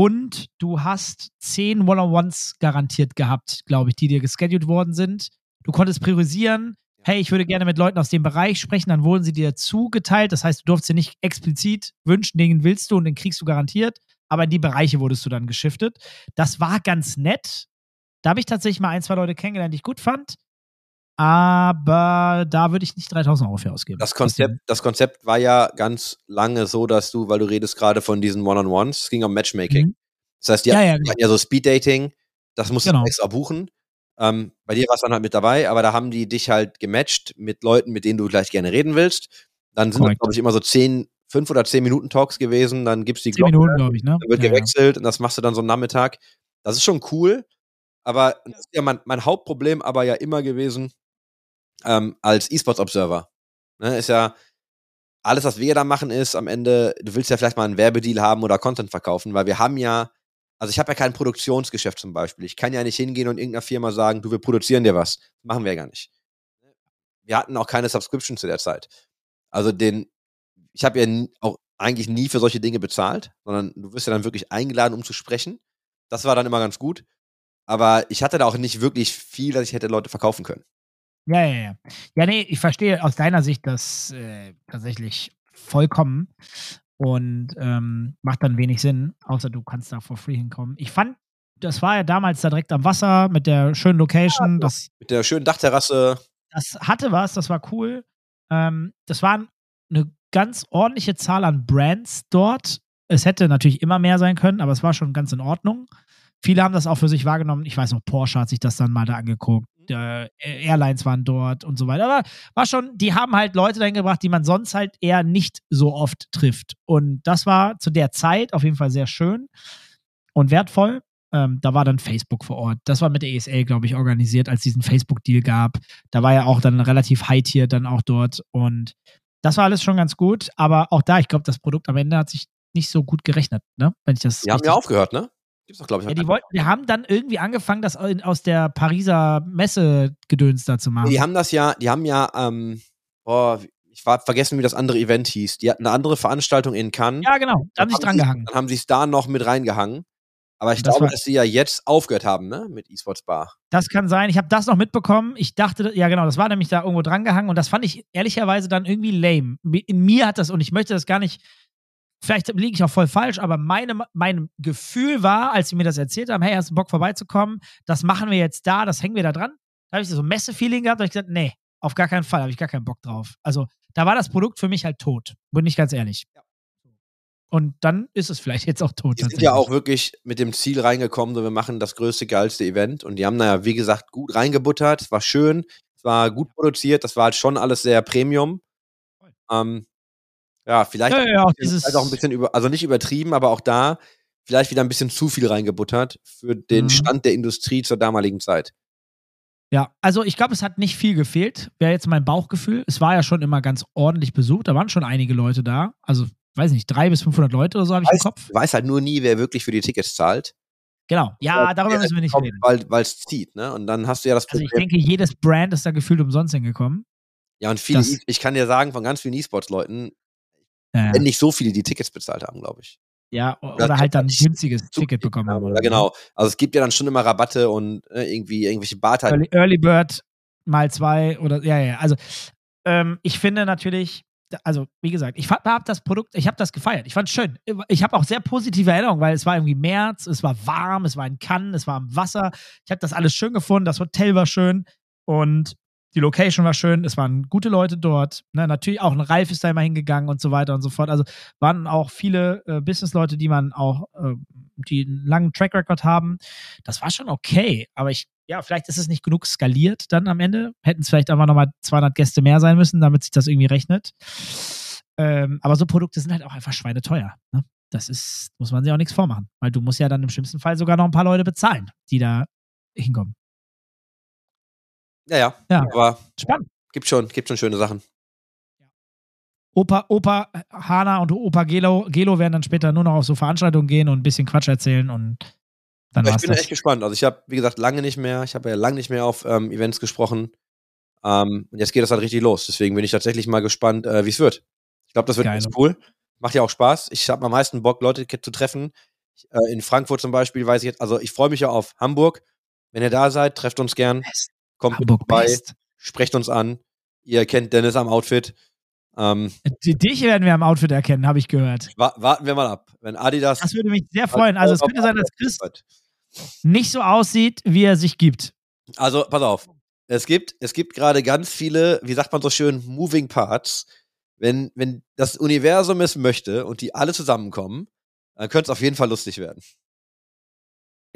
Und du hast zehn One-on-Ones garantiert gehabt, glaube ich, die dir gescheduled worden sind. Du konntest priorisieren, hey, ich würde gerne mit Leuten aus dem Bereich sprechen, dann wurden sie dir zugeteilt. Das heißt, du durfst dir nicht explizit wünschen, den willst du und den kriegst du garantiert. Aber in die Bereiche wurdest du dann geschiftet. Das war ganz nett. Da habe ich tatsächlich mal ein, zwei Leute kennengelernt, die ich gut fand. Aber da würde ich nicht 3000 Euro für ausgeben. Das Konzept, das Konzept war ja ganz lange so, dass du, weil du redest gerade von diesen One-on-Ones, es ging um Matchmaking. Mhm. Das heißt, die Ja, ja, hatten genau. ja so Speed-Dating, das musst Genau. du extra buchen. Ähm, bei dir war es dann halt mit dabei, aber da haben die dich halt gematcht mit Leuten, mit denen du gleich gerne reden willst. Dann sind glaube ich, immer so zehn, fünf oder zehn Minuten Talks gewesen, dann gibt's die Zehn Minuten, glaube ich, ne? dann wird ja. gewechselt und das machst du dann so einen Nachmittag. Das ist schon cool, aber das ist ja mein, mein Hauptproblem aber ja immer gewesen ähm, als E-Sports-Observer. Ne, ist ja, alles, was wir da machen, ist am Ende, du willst ja vielleicht mal einen Werbedeal haben oder Content verkaufen, weil wir haben ja, also ich habe ja kein Produktionsgeschäft zum Beispiel. Ich kann ja nicht hingehen und irgendeiner Firma sagen, du, wir produzieren dir was. Machen wir ja gar nicht. Wir hatten auch keine Subscription zu der Zeit. Also den, ich habe ja auch eigentlich nie für solche Dinge bezahlt, sondern du wirst ja dann wirklich eingeladen, um zu sprechen. Das war dann immer ganz gut. Aber ich hatte da auch nicht wirklich viel, dass ich hätte Leute verkaufen können. Ja, ja, ja. Ja, nee, ich verstehe aus deiner Sicht das äh, tatsächlich vollkommen und ähm, macht dann wenig Sinn, außer du kannst da for free hinkommen. Ich fand, das war ja damals da direkt am Wasser mit der schönen Location. das, Mit der schönen Dachterrasse. das hatte was, das war cool. Ähm, das waren eine ganz ordentliche Zahl an Brands dort. Es hätte natürlich immer mehr sein können, aber es war schon ganz in Ordnung. Viele haben das auch für sich wahrgenommen. Ich weiß noch, Porsche hat sich das dann mal da angeguckt. Äh, Airlines waren dort und so weiter. Aber war schon, die haben halt Leute dahin gebracht, die man sonst halt eher nicht so oft trifft. Und das war zu der Zeit auf jeden Fall sehr schön und wertvoll. Ähm, da war dann Facebook vor Ort. Das war mit der ESL, glaube ich, organisiert, als diesen Facebook-Deal gab. Da war ja auch dann relativ High-Tier dann auch dort. Und das war alles schon ganz gut. Aber auch da, ich glaube, das Produkt am Ende hat sich nicht so gut gerechnet, ne? Wenn ich das Die haben ja aufgehört, ne? Gibt's doch, glaube ich. ja, die wollten, wir haben dann irgendwie angefangen, das aus der Pariser Messe gedöns da zu machen. Die haben das ja, die haben ja, ähm, boah, ich war vergessen, wie das andere Event hieß. Die hatten eine andere Veranstaltung in Cannes. ja, genau. Da haben sich dran gehangen. Dann haben sie es da noch mit reingehangen. Aber ich Das glaube, dass sie ja jetzt aufgehört haben, ne? Mit eSports Bar. Das kann sein. Ich habe das noch mitbekommen. Ich dachte, ja genau, das war nämlich da irgendwo dran gehangen und das fand ich ehrlicherweise dann irgendwie lame. In mir hat das, und ich möchte das gar nicht, vielleicht liege ich auch voll falsch, aber meine, mein Gefühl war, als sie mir das erzählt haben, hey, hast du Bock vorbeizukommen? Das machen wir jetzt da, das hängen wir da dran. Da habe ich so ein Messe-Feeling gehabt, da habe ich gesagt, nee, auf gar keinen Fall, habe ich gar keinen Bock drauf. Also da war das Produkt für mich halt tot, bin ich ganz ehrlich. Und dann ist es vielleicht jetzt auch tot. Die sind ja auch wirklich mit dem Ziel reingekommen, so wir machen das größte, geilste Event. Und die haben da ja, wie gesagt, gut reingebuttert. Es war schön, es war gut produziert, das war halt schon alles sehr Premium. Ähm, ja, vielleicht, ja, ja, auch dieses, vielleicht auch ein bisschen über, also nicht übertrieben, aber auch da vielleicht wieder ein bisschen zu viel reingebuttert für den Mhm. Stand der Industrie zur damaligen Zeit. Ja, also ich glaube, es hat nicht viel gefehlt, wäre jetzt mein Bauchgefühl. Es war ja schon immer ganz ordentlich besucht, da waren schon einige Leute da. Also, weiß nicht, drei bis 500 Leute oder so habe ich im Kopf. weiß halt nur nie, wer wirklich für die Tickets zahlt. Genau. Ja, darüber müssen wir nicht kommt, reden. Weil es zieht, ne? Und dann hast du ja das Also ich Problem. denke, jedes Brand ist da gefühlt umsonst hingekommen. ja, und viele, ich kann dir sagen, von ganz vielen E-Sports-Leuten, Ja, wenn nicht so viele, die Tickets bezahlt haben, glaube ich. ja Oder oder halt dann ein günstiges Ticket bekommen haben. Ja, oder so. genau. Also es gibt ja dann schon immer Rabatte und äh, irgendwie irgendwelche Barteile. Early, Early Bird mal zwei oder ja, ja. Also ähm, ich finde natürlich, also wie gesagt, ich habe das Produkt, ich habe das gefeiert. Ich fand es schön. Ich habe auch sehr positive Erinnerungen, weil es war irgendwie März, es war warm, es war in Cannes, es war am Wasser. Ich habe das alles schön gefunden, das Hotel war schön und die Location war schön, es waren gute Leute dort. Ne, natürlich auch ein Ralf ist da immer hingegangen und so weiter und so fort. Also waren auch viele äh, Businessleute, die man auch, äh, die einen langen Track Record haben. Das war schon okay, aber ich, ja, vielleicht ist es nicht genug skaliert dann am Ende. Hätten es vielleicht einfach nochmal 200 Gäste mehr sein müssen, damit sich das irgendwie rechnet. Ähm, aber so Produkte sind halt auch einfach schweineteuer. Ne? Das ist, muss man sich auch nichts vormachen, weil du musst ja dann im schlimmsten Fall sogar noch ein paar Leute bezahlen, die da hinkommen. Ja, ja. Ja. Aber Spannend. gibt schon, gibt schon schöne Sachen. Opa, Opa Hana und Opa Gelo, Gelo werden dann später nur noch auf so Veranstaltungen gehen und ein bisschen Quatsch erzählen und dann Aber ich bin das. echt gespannt. Also ich habe, wie gesagt, lange nicht mehr, ich habe ja lange nicht mehr auf ähm, Events gesprochen. Ähm, und jetzt geht das halt richtig los. Deswegen bin ich tatsächlich mal gespannt, äh, wie es wird. Ich glaube, das wird Geil. ganz cool. Macht ja auch Spaß. Ich habe am meisten Bock, Leute zu treffen. Ich, äh, in Frankfurt zum Beispiel weiß ich jetzt, also ich freue mich ja auf Hamburg. Wenn ihr da seid, trefft uns gern. Kommt Hamburg vorbei, Best. sprecht uns an. Ihr kennt Dennis am Outfit. Ähm, Dich werden wir am Outfit erkennen, habe ich gehört. wa warten wir mal ab. Wenn Adidas. Das würde mich sehr freuen. Also es könnte sein, dass Chris nicht so aussieht, wie er sich gibt. Also, pass auf. Es gibt, es gibt gerade ganz viele, wie sagt man so schön, Moving Parts. Wenn, wenn das Universum es möchte und die alle zusammenkommen, dann könnte es auf jeden Fall lustig werden.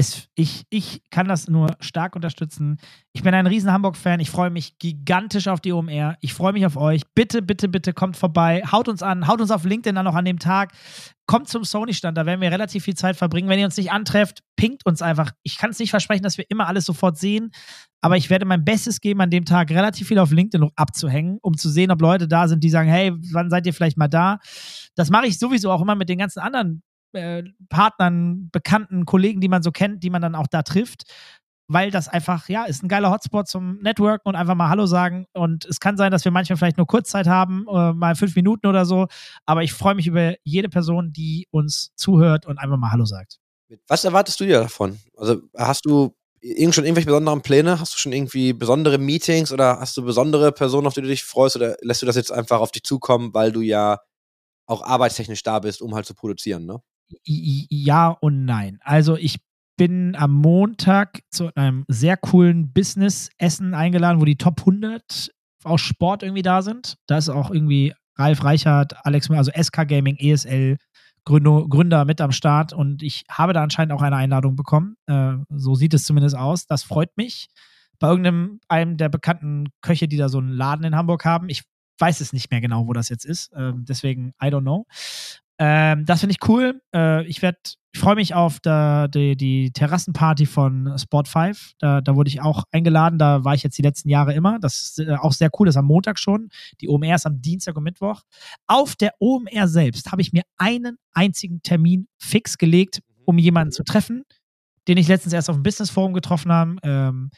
Es, ich, ich kann das nur stark unterstützen. Ich bin ein riesen Hamburg-Fan. Ich freue mich gigantisch auf die OMR. Ich freue mich auf euch. Bitte, bitte, bitte kommt vorbei. Haut uns an. Haut uns auf LinkedIn dann noch an dem Tag. Kommt zum Sony-Stand. Da werden wir relativ viel Zeit verbringen. Wenn ihr uns nicht antrefft, pinkt uns einfach. Ich kann es nicht versprechen, dass wir immer alles sofort sehen. Aber ich werde mein Bestes geben, an dem Tag relativ viel auf LinkedIn abzuhängen, um zu sehen, ob Leute da sind, die sagen, hey, wann seid ihr vielleicht mal da? Das mache ich sowieso auch immer mit den ganzen anderen äh, Partnern, Bekannten, Kollegen, die man so kennt, die man dann auch da trifft. Weil das einfach, ja, ist ein geiler Hotspot zum Networken und einfach mal Hallo sagen. Und es kann sein, dass wir manchmal vielleicht nur Kurzzeit haben, äh, mal fünf Minuten oder so. Aber ich freue mich über jede Person, die uns zuhört und einfach mal Hallo sagt. Was erwartest du dir davon? Also, hast du irgend schon irgendwelche besonderen Pläne? Hast du schon irgendwie besondere Meetings oder hast du besondere Personen, auf die du dich freust? Oder lässt du das jetzt einfach auf dich zukommen, weil du ja auch arbeitstechnisch da bist, um halt zu produzieren, ne? Ja und nein. Also ich bin am Montag zu einem sehr coolen Business-Essen eingeladen, wo die Top 100 aus Sport irgendwie da sind. Da ist auch irgendwie Ralf Reichert, Alex, Müller, also SK Gaming, ESL, Gründer, Gründer mit am Start und ich habe da anscheinend auch eine Einladung bekommen. Äh, so sieht es zumindest aus. Das freut mich. Bei irgendeinem einem der bekannten Köche, die da so einen Laden in Hamburg haben. Ich weiß es nicht mehr genau, wo das jetzt ist. Ähm, deswegen, I don't know. Ähm, das finde ich cool. Äh, ich werde, ich freue mich auf da, die, die Terrassenparty von Sport 5. Da, da wurde ich auch eingeladen. Da war ich jetzt die letzten Jahre immer. Das ist äh, auch sehr cool. Das ist am Montag schon. Die OMR ist am Dienstag und Mittwoch. Auf der OMR selbst habe ich mir einen einzigen Termin fix gelegt, um jemanden zu treffen, den ich letztens erst auf dem Business Forum getroffen habe. Ähm,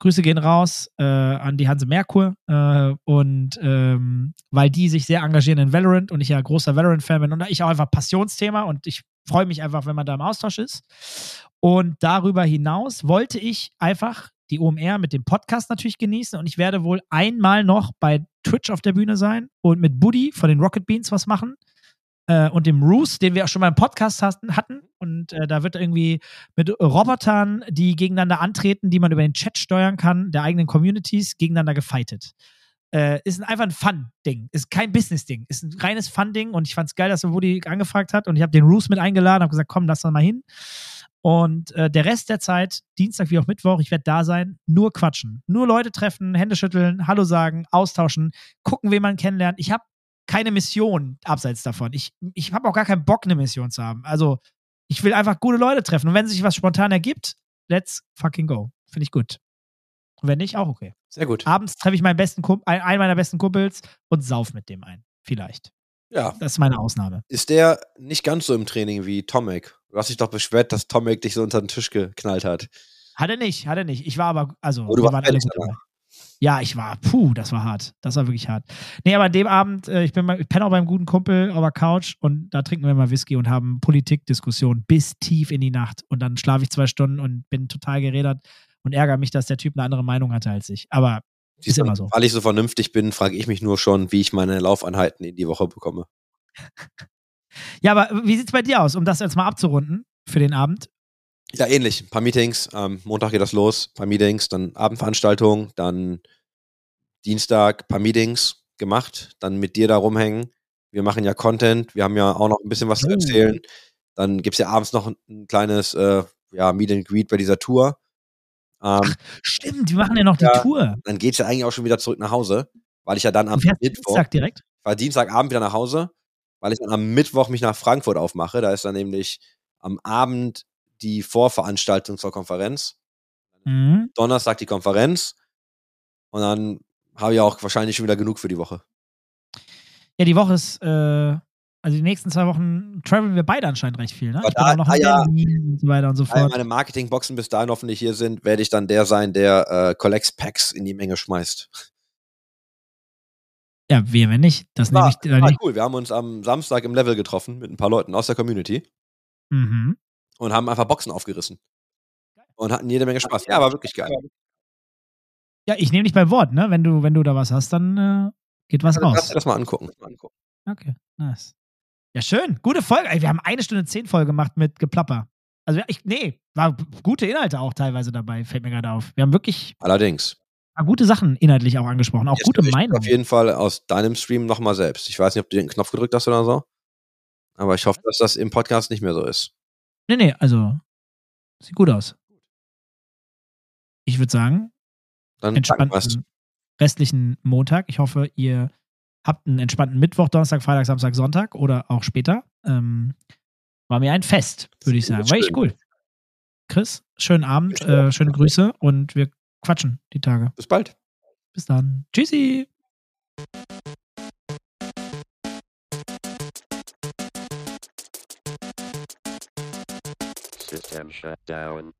Grüße gehen raus äh, an die Hanse Merkur äh, und ähm, weil die sich sehr engagieren in Valorant und ich ja großer Valorant-Fan bin und ich auch einfach Passionsthema und ich freue mich einfach, wenn man da im Austausch ist. Und darüber hinaus wollte ich einfach die OMR mit dem Podcast natürlich genießen und ich werde wohl einmal noch bei Twitch auf der Bühne sein und mit Buddy von den Rocket Beans was machen äh, und dem Roos, den wir auch schon mal im Podcast hatten. hatten. Und äh, da wird irgendwie mit Robotern, die gegeneinander antreten, die man über den Chat steuern kann, der eigenen Communities, gegeneinander gefightet. Äh, ist ein, einfach ein Fun-Ding. Ist kein Business-Ding. Ist ein reines Fun-Ding und ich fand es geil, dass er Woody angefragt hat und ich habe den Roos mit eingeladen, habe gesagt, komm, lass doch mal hin. Und äh, der Rest der Zeit, Dienstag wie auch Mittwoch, ich werde da sein, nur quatschen. Nur Leute treffen, Hände schütteln, Hallo sagen, austauschen, gucken, wen man kennenlernt. Ich habe keine Mission abseits davon. Ich, ich habe auch gar keinen Bock, eine Mission zu haben. Also, ich will einfach gute Leute treffen. Und wenn sich was spontan ergibt, let's fucking go. Finde ich gut. Und wenn nicht, auch okay. Sehr gut. Abends treffe ich meinen besten Kump ein, einen meiner besten Kumpels und sauf mit dem ein. Vielleicht. Ja. Das ist meine Ausnahme. Ist der nicht ganz so im Training wie Tomek? Du hast dich doch beschwert, dass Tomek dich so unter den Tisch geknallt hat. Hat er nicht, hat er nicht. Ich war aber, also, Oh, du wir waren alle gut dabei. Ja, ich war, puh, das war hart. Das war wirklich hart. Nee, aber an dem Abend, äh, ich, bin mal, ich penne auch beim guten Kumpel auf der Couch und da trinken wir mal Whisky und haben Politikdiskussionen bis tief in die Nacht. Und dann schlafe ich zwei Stunden und bin total gerädert und ärgere mich, dass der Typ eine andere Meinung hatte als ich. Aber ist immer so. Weil ich so vernünftig bin, frage ich mich nur schon, wie ich meine Laufeinheiten in die Woche bekomme. Ja, aber wie sieht's bei dir aus, um das jetzt mal abzurunden für den Abend? Ja, ähnlich. Ein paar Meetings. Ähm, Montag geht das los. Ein paar Meetings, dann Abendveranstaltung, dann Dienstag ein paar Meetings gemacht, dann mit dir da rumhängen. Wir machen ja Content. Wir haben ja auch noch ein bisschen was zu Oh. erzählen. Dann gibt es ja abends noch ein, ein kleines äh, ja, Meet and Greet bei dieser Tour. Ähm, Stimmt, wir machen ja noch die Ja. Tour. dann geht es ja eigentlich auch schon wieder zurück nach Hause, weil ich ja dann am Mittwoch, Dienstag direkt? war Dienstagabend wieder nach Hause, weil ich dann am Mittwoch mich nach Frankfurt aufmache. Da ist dann nämlich am Abend die Vorveranstaltung zur Konferenz. Mhm. Donnerstag die Konferenz. Und dann habe ich auch wahrscheinlich schon wieder genug für die Woche. Ja, die Woche ist, äh, also die nächsten zwei Wochen traveln wir beide anscheinend recht viel, ne? Aber Ich bin da- auch noch ah, in ja. Berlin und so weiter und so Weil fort. meine Marketingboxen bis dahin hoffentlich hier sind, werde ich dann der sein, der äh, Collects Packs in die Menge schmeißt. Ja, wir, wenn nicht. Das nehme War, ich dann war nicht. cool. Wir haben uns am Samstag im Level getroffen mit ein paar Leuten aus der Community Mhm. Und haben einfach Boxen aufgerissen. Und hatten jede Menge Spaß. Ja, war wirklich geil. Ja, ich nehme dich beim Wort, ne? Wenn du, wenn du da was hast, dann äh, geht was Lass raus. dir das mal angucken. Okay, nice. Ja, schön. Gute Folge. Ey, wir haben eine Stunde zehn voll gemacht mit Geplapper. Also, ich, nee, war gute Inhalte auch teilweise dabei, fällt mir gerade auf. Wir haben wirklich Allerdings. gute Sachen inhaltlich auch angesprochen, auch Jetzt gute Meinungen. Auf jeden Fall aus deinem Stream nochmal selbst. Ich weiß nicht, ob du den Knopf gedrückt hast oder so. Aber ich hoffe, dass das im Podcast nicht mehr so ist. Nee, nee, also, sieht gut aus. Ich würde sagen, Dann entspannten restlichen Montag. Ich hoffe, ihr habt einen entspannten Mittwoch, Donnerstag, Freitag, Samstag, Sonntag oder auch später. Ähm, war mir ein Fest, würde ich sagen. War echt cool. Chris, schönen Abend, äh, schöne Grüße und wir quatschen die Tage. Bis bald. Bis dann. Tschüssi. System shut down.